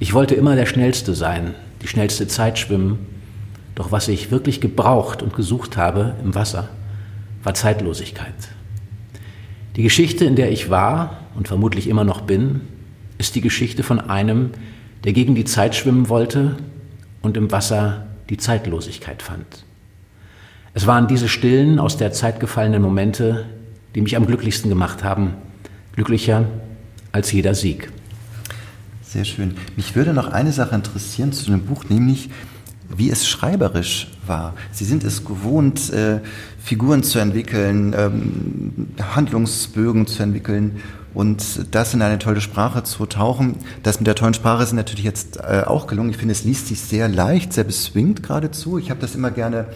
Ich wollte immer der Schnellste sein, die schnellste Zeit schwimmen, doch was ich wirklich gebraucht und gesucht habe im Wasser, war Zeitlosigkeit. Die Geschichte, in der ich war und vermutlich immer noch bin, ist die Geschichte von einem, der gegen die Zeit schwimmen wollte und im Wasser die Zeitlosigkeit fand. Es waren diese stillen, aus der Zeit gefallenen Momente, die mich am glücklichsten gemacht haben. Glücklicher als jeder Sieg. Sehr schön. Mich würde noch eine Sache interessieren zu dem Buch, nämlich wie es schreiberisch war. Sie sind es gewohnt, äh, Figuren zu entwickeln, ähm, Handlungsbögen zu entwickeln und das in eine tolle Sprache zu tauchen. Das mit der tollen Sprache ist natürlich jetzt äh, auch gelungen. Ich finde, es liest sich sehr leicht, sehr beswingt geradezu. Ich habe das immer gerne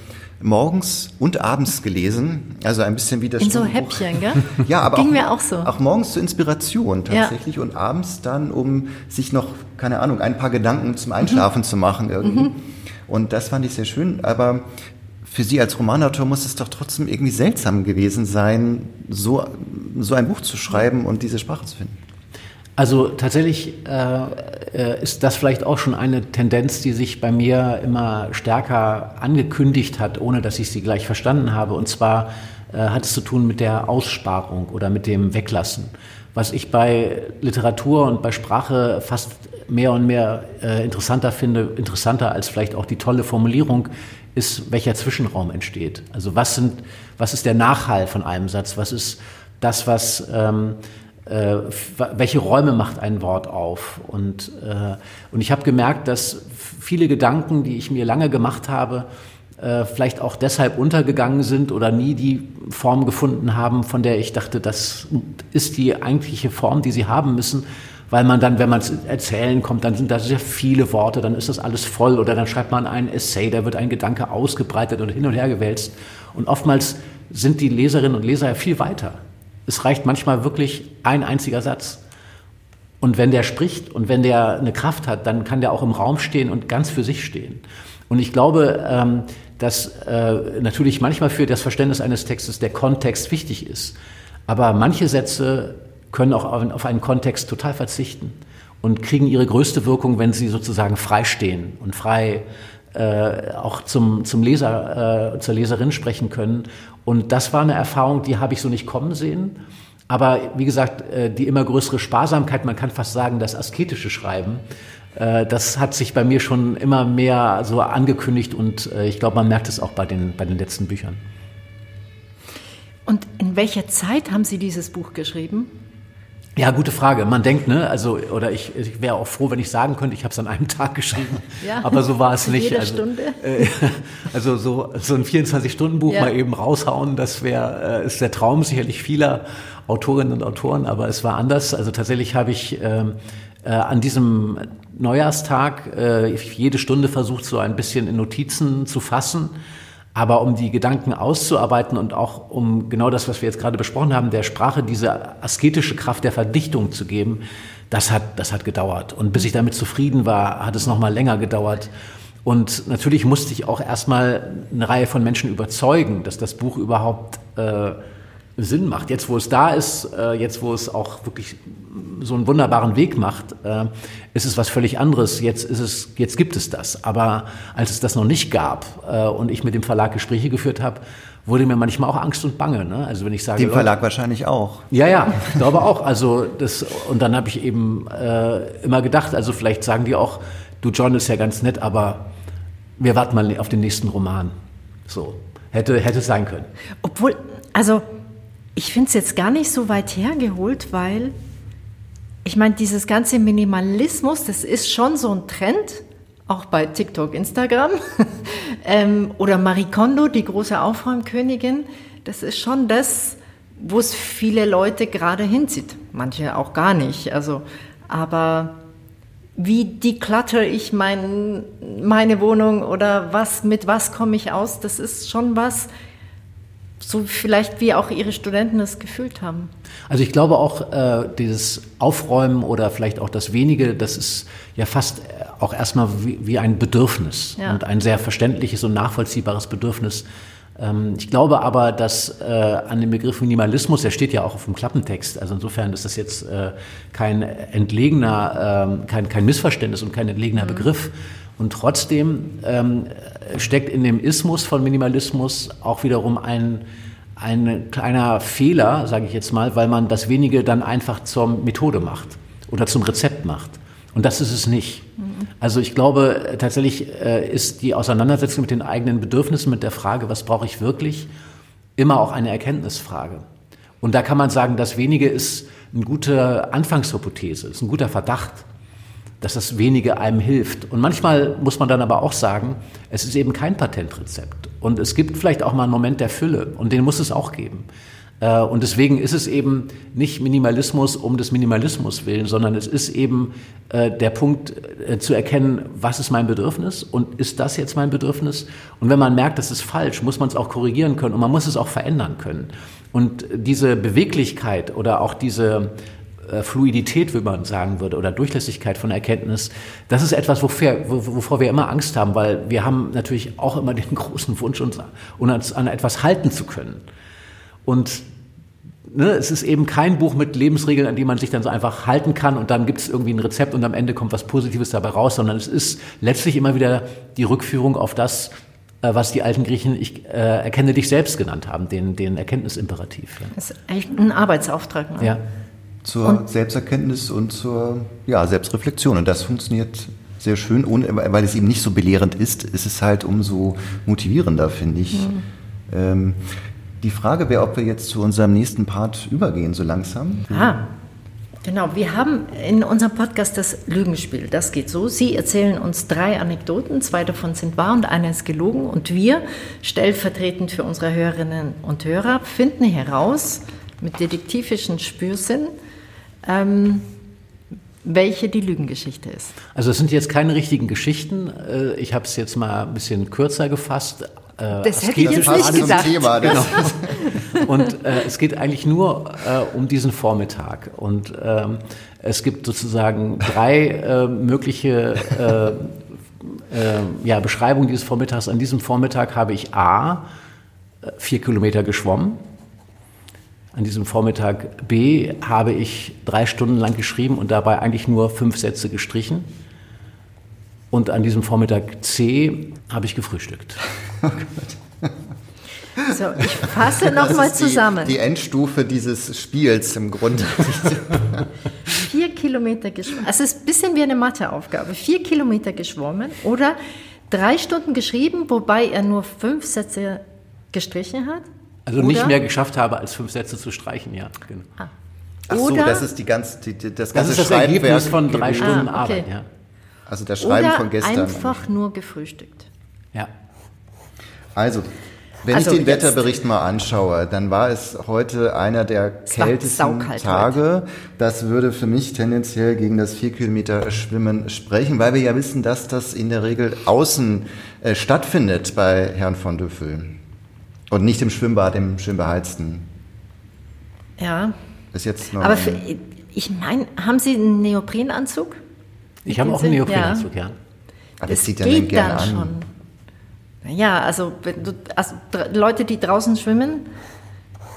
morgens und abends gelesen. Also ein bisschen wie das In so Häppchen, gell? Ja, aber Ging auch, mir auch so. Auch morgens zur Inspiration tatsächlich ja. und abends dann, um sich noch, keine Ahnung, ein paar Gedanken zum Einschlafen mhm. zu machen irgendwie. Mhm. Und das fand ich sehr schön. Aber für Sie als Romanautor muss es doch trotzdem irgendwie seltsam gewesen sein, so, so ein Buch zu schreiben und diese Sprache zu finden. Also tatsächlich äh, äh, ist das vielleicht auch schon eine Tendenz, die sich bei mir immer stärker angekündigt hat, ohne dass ich sie gleich verstanden habe. Und zwar äh, hat es zu tun mit der Aussparung oder mit dem Weglassen. Was ich bei Literatur und bei Sprache fast mehr und mehr äh, interessanter finde, interessanter als vielleicht auch die tolle Formulierung, ist, welcher Zwischenraum entsteht. Also was sind, was ist der Nachhall von einem Satz? Was ist das, was ähm, äh, welche Räume macht ein Wort auf? Und, äh, und ich habe gemerkt, dass viele Gedanken, die ich mir lange gemacht habe, äh, vielleicht auch deshalb untergegangen sind oder nie die Form gefunden haben, von der ich dachte, das ist die eigentliche Form, die sie haben müssen. Weil man dann, wenn man erzählen kommt, dann sind da sehr viele Worte, dann ist das alles voll oder dann schreibt man einen Essay, da wird ein Gedanke ausgebreitet und hin und her gewälzt. Und oftmals sind die Leserinnen und Leser ja viel weiter. Es reicht manchmal wirklich ein einziger Satz. Und wenn der spricht und wenn der eine Kraft hat, dann kann der auch im Raum stehen und ganz für sich stehen. Und ich glaube, ähm, dass äh, natürlich manchmal für das Verständnis eines Textes der Kontext wichtig ist. Aber manche Sätze können auch auf einen Kontext total verzichten und kriegen ihre größte Wirkung, wenn sie sozusagen frei stehen und frei äh, auch zum, zum Leser, äh, zur Leserin sprechen können. Und das war eine Erfahrung, die habe ich so nicht kommen sehen. Aber wie gesagt, äh, die immer größere Sparsamkeit, man kann fast sagen, das asketische Schreiben, äh, das hat sich bei mir schon immer mehr so angekündigt und äh, ich glaube, man merkt es auch bei den, bei den letzten Büchern. Und in welcher Zeit haben Sie dieses Buch geschrieben? Ja, gute Frage. Man denkt, ne, also, oder ich, ich wäre auch froh, wenn ich sagen könnte, ich habe es an einem Tag geschrieben. Ja, aber so war es nicht. Jede also, Stunde. Äh, also so, so ein 24-Stunden-Buch ja. mal eben raushauen, das wäre, äh, ist der Traum sicherlich vieler Autorinnen und Autoren, aber es war anders. Also tatsächlich habe ich ähm, äh, an diesem Neujahrstag äh, jede Stunde versucht, so ein bisschen in Notizen zu fassen aber um die Gedanken auszuarbeiten und auch um genau das, was wir jetzt gerade besprochen haben, der Sprache diese asketische Kraft der Verdichtung zu geben, das hat, das hat gedauert. Und bis ich damit zufrieden war, hat es noch mal länger gedauert. Und natürlich musste ich auch erstmal eine Reihe von Menschen überzeugen, dass das Buch überhaupt äh, Sinn macht. Jetzt, wo es da ist, äh, jetzt, wo es auch wirklich so einen wunderbaren Weg macht, äh, ist es was völlig anderes. Jetzt ist es, jetzt gibt es das. Aber als es das noch nicht gab äh, und ich mit dem Verlag Gespräche geführt habe, wurde mir manchmal auch Angst und Bange. Ne? Also wenn ich sage, dem Verlag oh, wahrscheinlich auch. Ja, ja, ich glaube auch. Also das und dann habe ich eben äh, immer gedacht, also vielleicht sagen die auch, du John ist ja ganz nett, aber wir warten mal auf den nächsten Roman. So hätte hätte es sein können. Obwohl, also ich finde es jetzt gar nicht so weit hergeholt, weil ich meine, dieses ganze Minimalismus, das ist schon so ein Trend, auch bei TikTok, Instagram. ähm, oder Marie Kondo, die große Aufräumkönigin. Das ist schon das, wo es viele Leute gerade hinzieht. Manche auch gar nicht. Also, aber wie declutter ich mein, meine Wohnung oder was, mit was komme ich aus, das ist schon was, so vielleicht wie auch Ihre Studenten es gefühlt haben. Also ich glaube auch, äh, dieses Aufräumen oder vielleicht auch das Wenige, das ist ja fast äh, auch erstmal wie, wie ein Bedürfnis ja. und ein sehr verständliches und nachvollziehbares Bedürfnis. Ähm, ich glaube aber, dass äh, an dem Begriff Minimalismus, der steht ja auch auf dem Klappentext, also insofern ist das jetzt äh, kein entlegener, äh, kein, kein Missverständnis und kein entlegener mhm. Begriff. Und trotzdem ähm, steckt in dem Ismus von Minimalismus auch wiederum ein, ein kleiner Fehler, sage ich jetzt mal, weil man das Wenige dann einfach zur Methode macht oder zum Rezept macht. Und das ist es nicht. Also ich glaube tatsächlich äh, ist die Auseinandersetzung mit den eigenen Bedürfnissen, mit der Frage, was brauche ich wirklich, immer auch eine Erkenntnisfrage. Und da kann man sagen, das wenige ist eine gute Anfangshypothese, ist ein guter Verdacht, dass das wenige einem hilft. Und manchmal muss man dann aber auch sagen, es ist eben kein Patentrezept. Und es gibt vielleicht auch mal einen Moment der Fülle und den muss es auch geben. Äh, und deswegen ist es eben nicht Minimalismus um des Minimalismus willen, sondern es ist eben äh, der Punkt äh, zu erkennen, was ist mein Bedürfnis und ist das jetzt mein Bedürfnis? Und wenn man merkt, das ist falsch, muss man es auch korrigieren können und man muss es auch verändern können. Und diese Beweglichkeit oder auch diese Fluidität, wie man sagen würde, oder Durchlässigkeit von Erkenntnis, das ist etwas, wovor, wovor wir immer Angst haben, weil wir haben natürlich auch immer den großen Wunsch, uns, uns an etwas halten zu können. Und ne, es ist eben kein Buch mit Lebensregeln, an die man sich dann so einfach halten kann und dann gibt es irgendwie ein Rezept und am Ende kommt was Positives dabei raus, sondern es ist letztlich immer wieder die Rückführung auf das, äh, was die alten Griechen ich äh, erkenne dich selbst genannt haben, den, den Erkenntnisimperativ. Ja. Das ist echt ein Arbeitsauftrag. Ne? Ja. Zur und? Selbsterkenntnis und zur ja, Selbstreflexion. Und das funktioniert sehr schön, ohne, weil es eben nicht so belehrend ist, ist es halt umso motivierender, finde ich. Mhm. Ähm, die Frage wäre, ob wir jetzt zu unserem nächsten Part übergehen, so langsam. Ah, genau. Wir haben in unserem Podcast das Lügenspiel. Das geht so. Sie erzählen uns drei Anekdoten, zwei davon sind wahr und eine ist gelogen. Und wir, stellvertretend für unsere Hörerinnen und Hörer, finden heraus, mit detektivischen Spürsinn, ähm, welche die Lügengeschichte ist. Also es sind jetzt keine richtigen Geschichten. Äh, ich habe es jetzt mal ein bisschen kürzer gefasst. Äh, das hätte ich jetzt nicht gedacht. Thema, genau. Und äh, es geht eigentlich nur äh, um diesen Vormittag. Und ähm, es gibt sozusagen drei äh, mögliche äh, ja, Beschreibungen dieses Vormittags. An diesem Vormittag habe ich A, vier Kilometer geschwommen. An diesem Vormittag B habe ich drei Stunden lang geschrieben und dabei eigentlich nur fünf Sätze gestrichen. Und an diesem Vormittag C habe ich gefrühstückt. Oh Gott. So, ich fasse nochmal zusammen. Die, die Endstufe dieses Spiels im Grunde. Vier Kilometer geschwommen. Also es ist ein bisschen wie eine Matheaufgabe. Vier Kilometer geschwommen oder drei Stunden geschrieben, wobei er nur fünf Sätze gestrichen hat. Also oder? nicht mehr geschafft habe, als fünf Sätze zu streichen, ja. Genau. Ah. Ach so, das ist die ganze, die, das ganze das ist das Ergebnis von drei Stunden ah, okay. Arbeit, ja. Also das Schreiben oder von gestern. einfach nur gefrühstückt. Ja. Also, wenn also ich den Wetterbericht mal anschaue, dann war es heute einer der kältesten Tage. Heute. Das würde für mich tendenziell gegen das 4 Kilometer Schwimmen sprechen, weil wir ja wissen, dass das in der Regel außen äh, stattfindet bei Herrn von Düffel. Und nicht im Schwimmbad, im schön beheizten. Ja. Ist jetzt noch Aber für, ich meine, haben Sie einen Neoprenanzug? Ich habe auch einen Neoprenanzug, ja. ja. Aber das zieht ja dann gerne an. Schon. Ja, also, also Leute, die draußen schwimmen,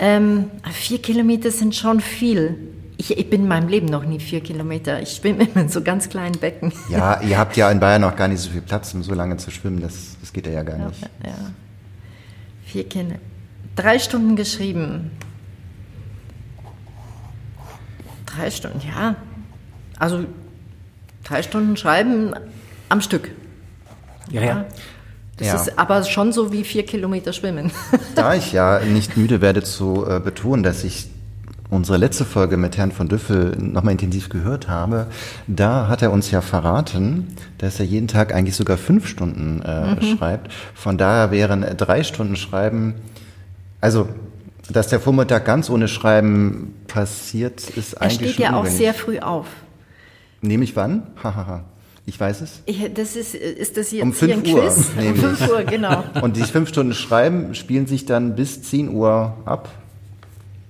ähm, vier Kilometer sind schon viel. Ich, ich, bin in meinem Leben noch nie vier Kilometer. Ich schwimme immer in so ganz kleinen Becken. Ja, ihr habt ja in Bayern noch gar nicht so viel Platz, um so lange zu schwimmen. Das, das geht ja, gar nicht. Ja, ja. Vier Kinder. Drei Stunden geschrieben. Drei Stunden, ja. Also drei Stunden schreiben am Stück. Ja, ja. Das ja. ist aber schon so wie vier Kilometer schwimmen. Da ich ja nicht müde werde zu äh, betonen, dass ich unsere letzte Folge mit Herrn von Düffel nochmal intensiv gehört habe, da hat er uns ja verraten, dass er jeden Tag eigentlich sogar fünf Stunden äh, mhm. schreibt. Von daher wären drei Stunden Schreiben, also dass der Vormittag ganz ohne Schreiben passiert, ist er eigentlich. Er steht ja auch sehr früh auf. Nämlich wann? Hahaha. Ich weiß es. Ich, das ist, ist das jetzt um 5 Uhr. Quiz? Um 5 Uhr, genau. Und die fünf Stunden Schreiben spielen sich dann bis 10 Uhr ab.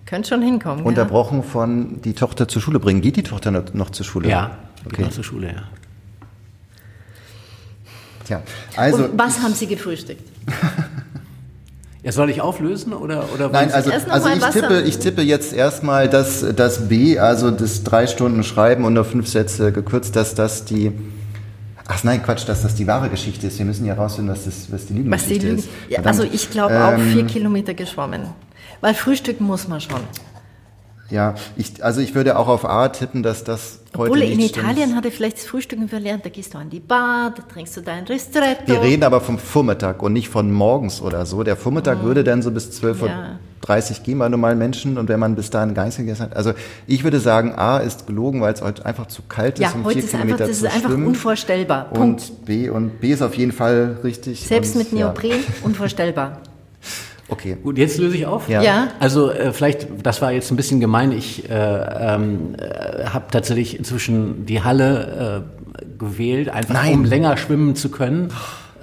Könnte schon hinkommen. Unterbrochen ja. von die Tochter zur Schule bringen. Geht die Tochter noch, zur Schule? Ja, okay. noch zur Schule, ja. Tja, also. Und was haben Sie gefrühstückt? Ja, soll ich auflösen oder oder Nein, also, also ich tippe, ich tippe jetzt erstmal das, das B, also das drei Stunden Schreiben und nur fünf Sätze gekürzt, dass das die Ach nein, Quatsch, dass das die wahre Geschichte ist. Wir müssen ja rausfinden, was, das, was die Lügengeschichte was die Lügen, ist. Ja, also ich glaube auch ähm, vier Kilometer geschwommen. Weil frühstücken muss man schon. Ja, ich, also ich würde auch auf A tippen, dass das heute Obwohl in stimmt. Italien hatte vielleicht das Frühstücken verlernt, da gehst du an die Bar, da trinkst du dein Ristretto. Wir reden aber vom Vormittag und nicht von morgens oder so. Der Vormittag würde dann so bis 12.30 Uhr Ja. gehen bei normalen Menschen und wenn man bis dahin Geist gegessen hat. Also ich würde sagen, A ist gelogen, weil es heute einfach zu kalt ist, ja, um heute vier ist einfach, Kilometer das zu ist einfach schwimmen. unvorstellbar. Punkt. Und B und B ist auf jeden Fall richtig. Selbst und, mit Neopren unvorstellbar. Ja. Okay. Gut, jetzt löse ich auf. Ja. Ja. Also äh, vielleicht, das war jetzt ein bisschen gemein. Ich äh, ähm, äh, habe tatsächlich inzwischen die Halle äh, gewählt, einfach Nein. um länger schwimmen zu können.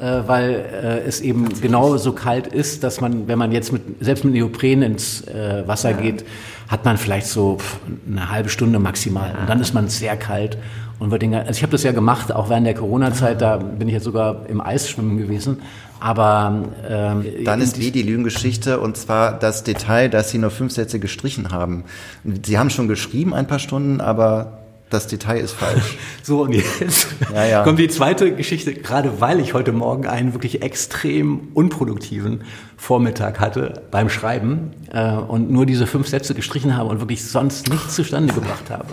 Äh, weil äh, es eben genau so kalt ist, dass man, wenn man jetzt mit, selbst mit Neopren ins äh, Wasser geht, hat man vielleicht so pff, eine halbe Stunde maximal. Und dann ist man sehr kalt. Und wird den, also ich habe das ja gemacht, auch während der Corona-Zeit, da bin ich jetzt sogar im Eisschwimmen gewesen. Aber ähm, Dann ist B die Lügengeschichte und zwar das Detail, dass Sie nur fünf Sätze gestrichen haben. Sie haben schon geschrieben ein paar Stunden, aber das Detail ist falsch. So, und jetzt Ja, ja. kommt die zweite Geschichte, gerade weil ich heute Morgen einen wirklich extrem unproduktiven Vormittag hatte beim Schreiben äh, und nur diese fünf Sätze gestrichen habe und wirklich sonst nichts zustande gebracht habe.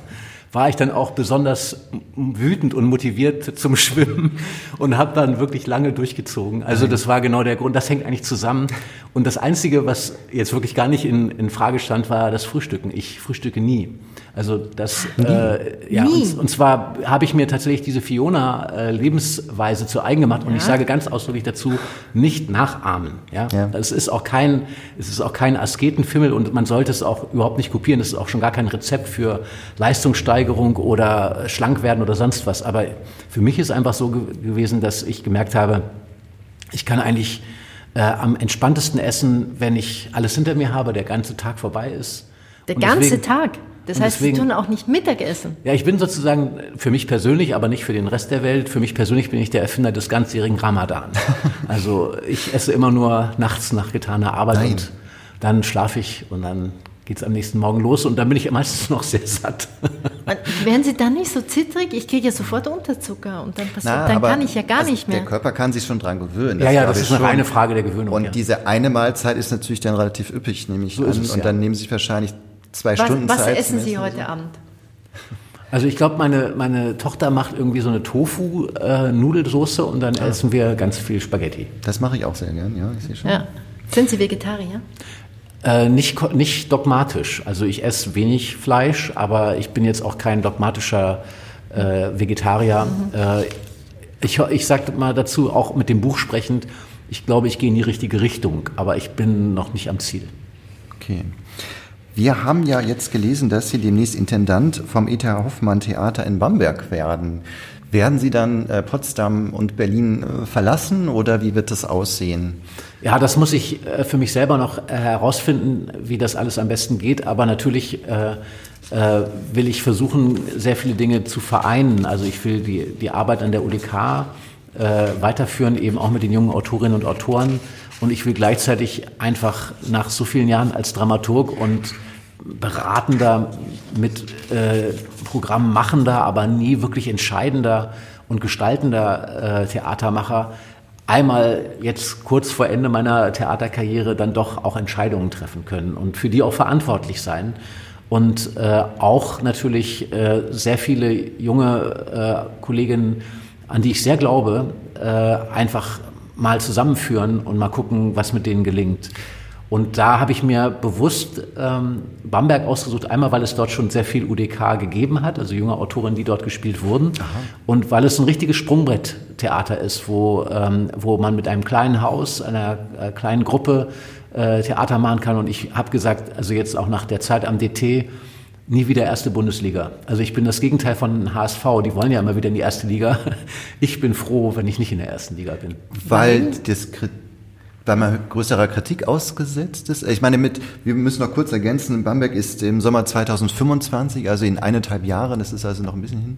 War ich dann auch besonders wütend und motiviert zum Schwimmen und habe dann wirklich lange durchgezogen. Also das war genau der Grund. Das hängt eigentlich zusammen. Und das Einzige, was jetzt wirklich gar nicht in, in Frage stand, war das Frühstücken. Ich frühstücke nie. Also das, äh, ja, Nie? und, und zwar habe ich mir tatsächlich diese Fiona-Lebensweise zu eigen gemacht und ich sage ganz ausdrücklich dazu, nicht nachahmen. Ja? Ja. Es ist auch kein, es ist auch kein Asketenfimmel und man sollte es auch überhaupt nicht kopieren. Es ist auch schon gar kein Rezept für Leistungssteigerung oder schlank werden oder sonst was. Aber für mich ist einfach so ge gewesen, dass ich gemerkt habe, ich kann eigentlich äh, am entspanntesten essen, wenn ich alles hinter mir habe, der ganze Tag vorbei ist. Der Und ganze deswegen- Tag. Das heißt, deswegen- sie tun auch nicht Mittagessen. ja, ich bin sozusagen für mich persönlich, aber nicht für den Rest der Welt. Für mich persönlich bin ich der Erfinder des ganzjährigen Ramadan. Also ich esse immer nur nachts nach getaner Arbeit Nein. und dann schlafe ich und dann geht's am nächsten Morgen los und dann bin ich meistens noch sehr satt. Und Werden Sie dann nicht so zittrig? Ich kriege ja sofort Unterzucker und dann passiert, Na, dann kann ich ja gar also nicht mehr. Der Körper kann sich schon dran gewöhnen. ja, ja, das ist eine schon. reine Frage der Gewöhnung. Und ja. diese eine Mahlzeit ist natürlich dann relativ üppig, nehme ich So an. es, und ja. dann nehmen Sie sich wahrscheinlich zwei Was, Stunden was Zeit. essen zum Sie Essen. heute Abend? Also ich glaube, meine, meine Tochter macht irgendwie so eine Tofu-Nudelsoße und dann essen wir ganz viel Spaghetti. Das mache ich auch sehr gern, ja, ich sehe schon. Ja. Sind Sie Vegetarier? Äh, nicht, nicht dogmatisch. Also ich esse wenig Fleisch, aber ich bin jetzt auch kein dogmatischer äh, Vegetarier. Äh, ich ich sage mal dazu, auch mit dem Buch sprechend, ich glaube, ich gehe in die richtige Richtung, aber ich bin noch nicht am Ziel. Okay. Wir haben ja jetzt gelesen, dass Sie demnächst Intendant vom E.T.H. Hoffmann Theater in Bamberg werden. Werden Sie dann äh, Potsdam und Berlin äh, verlassen oder wie wird das aussehen? Ja, das muss ich äh, für mich selber noch äh, herausfinden, wie das alles am besten geht. Aber natürlich äh, äh, will ich versuchen, sehr viele Dinge zu vereinen. Also ich will die, die Arbeit an der UDK weiterführen, eben auch mit den jungen Autorinnen und Autoren. Und ich will gleichzeitig einfach nach so vielen Jahren als Dramaturg und beratender, mit äh, Programm machender, aber nie wirklich entscheidender und gestaltender äh, Theatermacher einmal jetzt kurz vor Ende meiner Theaterkarriere dann doch auch Entscheidungen treffen können und für die auch verantwortlich sein. Und äh, auch natürlich äh, sehr viele junge äh, Kolleginnen, an die ich sehr glaube, äh, einfach mal zusammenführen und mal gucken, was mit denen gelingt. Und da habe ich mir bewusst ähm, Bamberg ausgesucht, einmal weil es dort schon sehr viel UDK gegeben hat, also junge Autorinnen, die dort gespielt wurden, und weil es ein richtiges Sprungbrett-Theater ist, wo, ähm, wo man mit einem kleinen Haus, einer äh, kleinen Gruppe äh, Theater machen kann. Und ich habe gesagt, also jetzt auch nach der Zeit am DT, nie wieder erste Bundesliga. Also ich bin das Gegenteil von HSV, die wollen ja immer wieder in die erste Liga. Ich bin froh, wenn ich nicht in der ersten Liga bin. Weil das Kri- weil man größerer Kritik ausgesetzt ist. Ich meine, mit, wir müssen noch kurz ergänzen, Bamberg ist im Sommer 2025, also in eineinhalb Jahren, das ist also noch ein bisschen hin.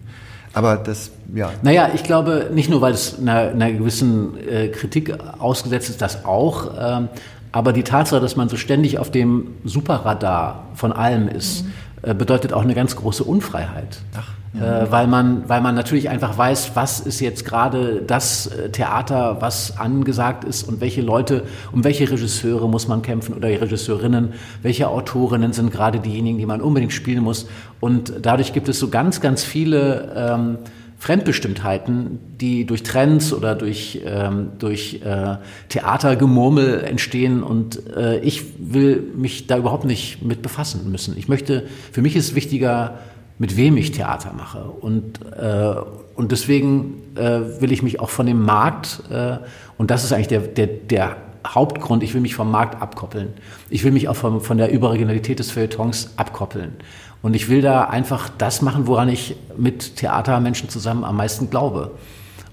Aber das, ja. Naja, ich glaube, nicht nur, weil es einer, einer gewissen äh, Kritik ausgesetzt ist, das auch, ähm, aber die Tatsache, dass man so ständig auf dem Superradar von allem ist, äh, bedeutet auch eine ganz große Unfreiheit. Ach, ja. äh, weil, man, weil man natürlich einfach weiß, was ist jetzt gerade das äh, Theater, was angesagt ist und welche Leute, um welche Regisseure muss man kämpfen oder Regisseurinnen, welche Autorinnen sind gerade diejenigen, die man unbedingt spielen muss. Und dadurch gibt es so ganz, ganz viele ähm, Fremdbestimmtheiten, die durch Trends oder durch, ähm, durch äh, Theatergemurmel entstehen. Und äh, ich will mich da überhaupt nicht mit befassen müssen. Ich möchte, für mich ist wichtiger, mit wem ich Theater mache. Und, äh, und deswegen äh, will ich mich auch von dem Markt, äh, und das ist eigentlich der, der, der Hauptgrund, ich will mich vom Markt abkoppeln. Ich will mich auch vom, von der Überregionalität des Feuilletons abkoppeln. Und ich will da einfach das machen, woran ich mit Theatermenschen zusammen am meisten glaube.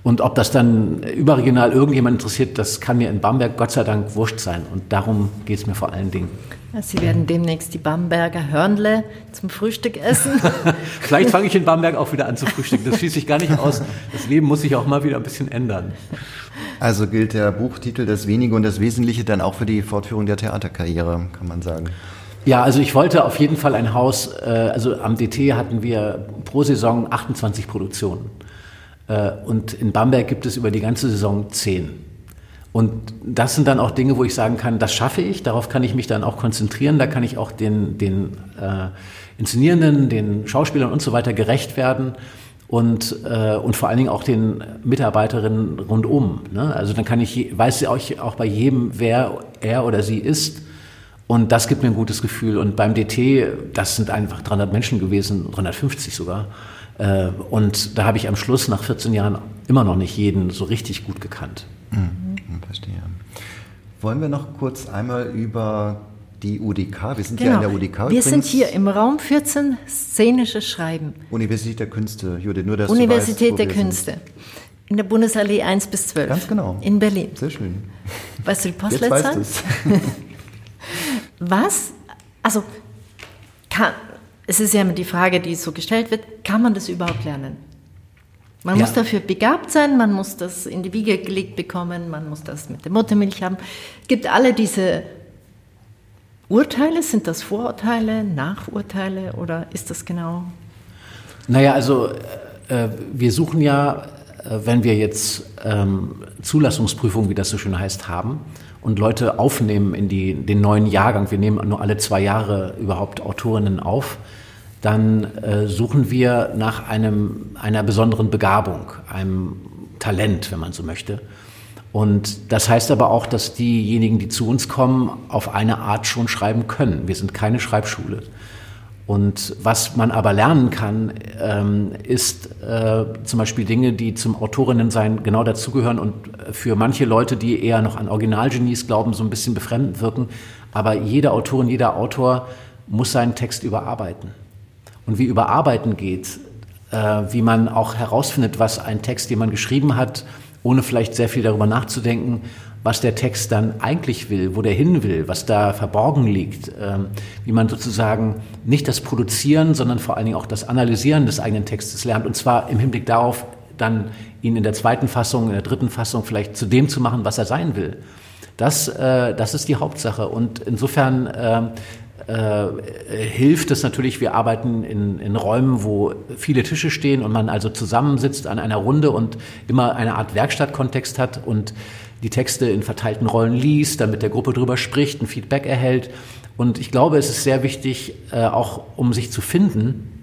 Und ob das dann überregional irgendjemand interessiert, das kann mir in Bamberg Gott sei Dank wurscht sein. Und darum geht es mir vor allen Dingen. Sie werden demnächst die Bamberger Hörnle zum Frühstück essen. Vielleicht fange ich in Bamberg auch wieder an zu frühstücken. Das schließe ich gar nicht aus. Das Leben muss sich auch mal wieder ein bisschen ändern. Also gilt der Buchtitel Das Wenige und das Wesentliche dann auch für die Fortführung der Theaterkarriere, kann man sagen. Ja, also ich wollte auf jeden Fall ein Haus, äh, also am DT hatten wir pro Saison 28 Produktionen. Äh, und in Bamberg gibt es über die ganze Saison 10. Und das sind dann auch Dinge, wo ich sagen kann, das schaffe ich, darauf kann ich mich dann auch konzentrieren, da kann ich auch den, den äh, Inszenierenden, den Schauspielern und so weiter gerecht werden und, äh, und vor allen Dingen auch den Mitarbeiterinnen rundum. Ne? Also dann kann ich, weiß ich auch bei jedem, wer er oder sie ist und das gibt mir ein gutes Gefühl. Und beim DT, das sind einfach 300 Menschen gewesen, 350 sogar. Äh, und da habe ich am Schluss nach 14 Jahren immer noch nicht jeden so richtig gut gekannt. Mhm, verstehe. Wollen wir noch kurz einmal über die UDK, wir sind genau. ja in der UDK. Wir sind hier im Raum 14 szenisches Schreiben. Universität der Künste, Judith, nur dass Universität weißt, der Künste. Sind. In der Bundesallee 1 bis 12. Ganz genau. In Berlin. Sehr schön. Weißt du die Postleitzahl? Jetzt weißt Was, also kann, es ist ja immer die Frage, die so gestellt wird, kann man das überhaupt lernen? Man ja. muss dafür begabt sein, man muss das in die Wiege gelegt bekommen, man muss das mit der Muttermilch haben. Es gibt alle diese Urteile, sind das Vorurteile, Nachurteile oder ist das genau? Naja, also äh, wir suchen ja, äh, wenn wir jetzt ähm, Zulassungsprüfungen, wie das so schön heißt, haben, und Leute aufnehmen in die, den neuen Jahrgang, wir nehmen nur alle zwei Jahre überhaupt Autorinnen auf, dann äh, suchen wir nach einem, einer besonderen Begabung, einem Talent, wenn man so möchte. Und das heißt aber auch, dass diejenigen, die zu uns kommen, auf eine Art schon schreiben können. Wir sind keine Schreibschule. Und was man aber lernen kann, ähm, ist äh, zum Beispiel Dinge, die zum Autorinnensein genau dazugehören und für manche Leute, die eher noch an Originalgenies glauben, so ein bisschen befremdend wirken. Aber jede Autorin, jeder Autor muss seinen Text überarbeiten. Und wie überarbeiten geht, äh, wie man auch herausfindet, was ein Text, den man geschrieben hat, ohne vielleicht sehr viel darüber nachzudenken, was der Text dann eigentlich will, wo der hin will, was da verborgen liegt, ähm, wie man sozusagen nicht das Produzieren, sondern vor allen Dingen auch das Analysieren des eigenen Textes lernt und zwar im Hinblick darauf, dann ihn in der zweiten Fassung, in der dritten Fassung vielleicht zu dem zu machen, was er sein will. Das, äh, das ist die Hauptsache und insofern äh, äh, hilft es natürlich, wir arbeiten in, in Räumen, wo viele Tische stehen und man also zusammensitzt an einer Runde und immer eine Art Werkstattkontext hat und die Texte in verteilten Rollen liest, dann mit der Gruppe drüber spricht, ein Feedback erhält. Und ich glaube, es ist sehr wichtig, äh, auch um sich zu finden,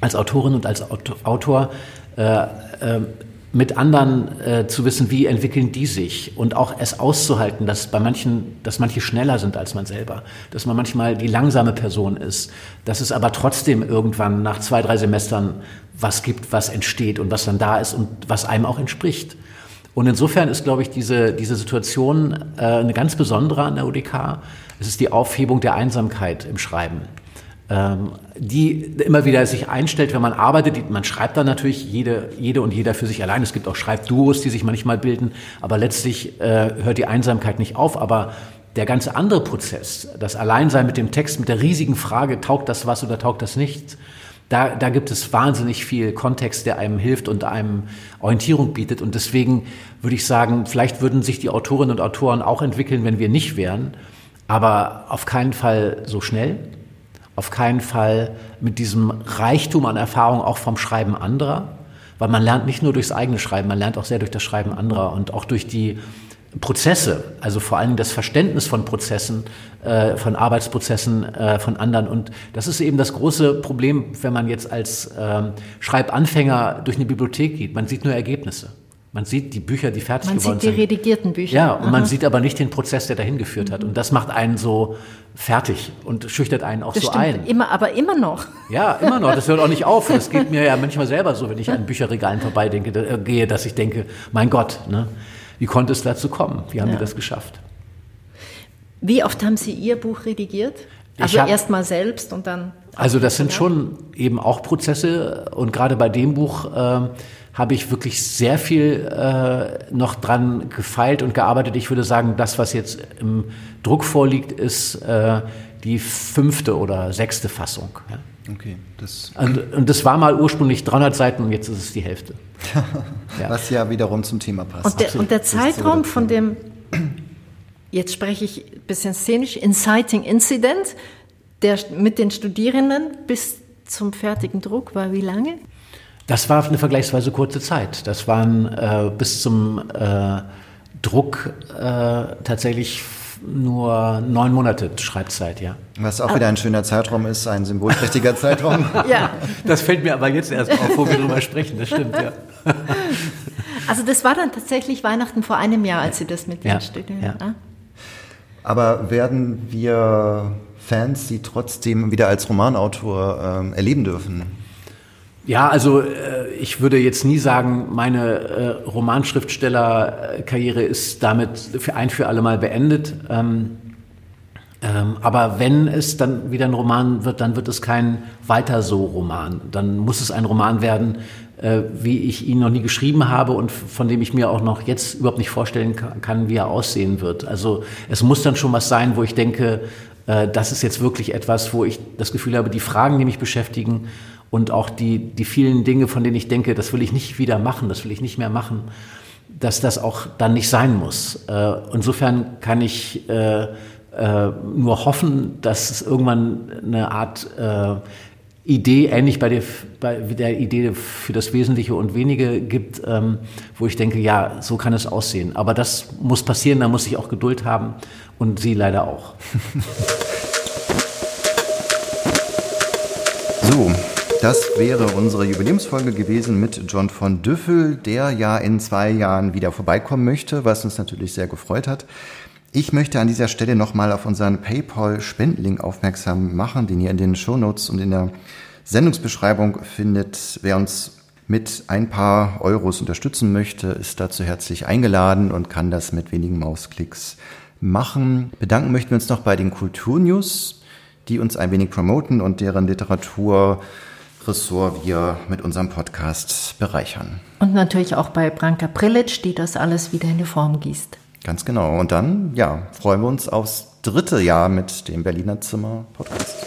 als Autorin und als Autor, äh, äh, mit anderen äh, zu wissen, wie entwickeln die sich und auch es auszuhalten, dass bei manchen, dass manche schneller sind als man selber, dass man manchmal die langsame Person ist, dass es aber trotzdem irgendwann nach zwei, drei Semestern was gibt, was entsteht und was dann da ist und was einem auch entspricht. Und insofern ist, glaube ich, diese, diese Situation äh, eine ganz besondere an der UDK. Es ist die Aufhebung der Einsamkeit im Schreiben, die immer wieder sich einstellt, wenn man arbeitet. Man schreibt dann natürlich jede, jede und jeder für sich allein. Es gibt auch Schreibduos, die sich manchmal bilden, aber letztlich äh, hört die Einsamkeit nicht auf. Aber der ganze andere Prozess, das Alleinsein mit dem Text, mit der riesigen Frage, taugt das was oder taugt das nicht, da, da gibt es wahnsinnig viel Kontext, der einem hilft und einem Orientierung bietet. Und deswegen würde ich sagen, vielleicht würden sich die Autorinnen und Autoren auch entwickeln, wenn wir nicht wären, aber auf keinen Fall so schnell. Auf keinen Fall mit diesem Reichtum an Erfahrung auch vom Schreiben anderer, weil man lernt nicht nur durchs eigene Schreiben, man lernt auch sehr durch das Schreiben anderer und auch durch die Prozesse, also vor allem das Verständnis von Prozessen, äh, von Arbeitsprozessen äh, von anderen. Und das ist eben das große Problem, wenn man jetzt als ähm, Schreibanfänger durch eine Bibliothek geht. Man sieht nur Ergebnisse. Man sieht die Bücher, die fertig man geworden sind. Man sieht die redigierten Bücher. Ja, und Aha. man sieht aber nicht den Prozess, der dahin geführt hat. Und das macht einen so fertig und schüchtert einen auch das so stimmt. ein. Immer, aber immer noch. Ja, immer noch. Das hört auch nicht auf. Das geht mir ja manchmal selber so, wenn ich an Bücherregalen vorbeidenke, äh, gehe, dass ich denke, mein Gott, ne, wie konnte es dazu kommen? Wie haben ja. die das geschafft? Wie oft haben Sie Ihr Buch redigiert? Also erst mal selbst und dann. Also das sind schon eben auch Prozesse und gerade bei dem Buch äh, habe ich wirklich sehr viel äh, noch dran gefeilt und gearbeitet. Ich würde sagen, das, was jetzt im Druck vorliegt, ist äh, die fünfte oder sechste Fassung. Ja. Okay, das und, und, das war mal ursprünglich 300 Seiten und jetzt ist es die Hälfte. ja. Was ja wiederum zum Thema passt. Und der, und der Zeitraum von dem, jetzt spreche ich ein bisschen szenisch, Inciting Incident, der mit den Studierenden bis zum fertigen Druck war wie lange? Das war eine vergleichsweise kurze Zeit. Das waren äh, bis zum äh, Druck äh, tatsächlich nur neun Monate Schreibzeit, ja. Was auch wieder ein schöner Zeitraum ist, ein symbolträchtiger Zeitraum. ja. Das fällt mir aber jetzt erst auf, wo wir drüber sprechen, das stimmt, ja. Also das war dann tatsächlich Weihnachten vor einem Jahr, als Sie das mit ja, Studien. Ja. Ah. Aber werden wir Fans Sie trotzdem wieder als Romanautor ähm, erleben dürfen? Ja, also äh, ich würde jetzt nie sagen, meine äh, Romanschriftstellerkarriere ist damit für ein für alle Mal beendet. Ähm, ähm, aber wenn es dann wieder ein Roman wird, dann wird es kein weiter so Roman. Dann muss es ein Roman werden, äh, wie ich ihn noch nie geschrieben habe und von dem ich mir auch noch jetzt überhaupt nicht vorstellen kann, wie er aussehen wird. Also es muss dann schon was sein, wo ich denke, das ist jetzt wirklich etwas, wo ich das Gefühl habe, die Fragen, die mich beschäftigen, und auch die, die vielen Dinge, von denen ich denke, das will ich nicht wieder machen, das will ich nicht mehr machen, dass das auch dann nicht sein muss. Äh, insofern kann ich äh, äh, nur hoffen, dass es irgendwann eine Art äh, Idee, ähnlich bei der, bei der Idee für das Wesentliche und Wenige gibt, ähm, wo ich denke, ja, so kann es aussehen. Aber das muss passieren, da muss ich auch Geduld haben und Sie leider auch. das wäre unsere Jubiläumsfolge gewesen mit John von Düffel, der ja in zwei Jahren wieder vorbeikommen möchte, was uns natürlich sehr gefreut hat. Ich möchte an dieser Stelle nochmal auf unseren PayPal-Spendenlink aufmerksam machen, den ihr in den Shownotes und in der Sendungsbeschreibung findet. Wer uns mit ein paar Euros unterstützen möchte, ist dazu herzlich eingeladen und kann das mit wenigen Mausklicks machen. Bedanken möchten wir uns noch bei den Kulturnews, die uns ein wenig promoten und deren Literatur Ressort wir mit unserem Podcast bereichern. Und natürlich auch bei Branka Prilic, die das alles wieder in die Form gießt. Ganz genau. Und dann, ja, freuen wir uns aufs dritte Jahr mit dem Berliner Zimmer Podcast.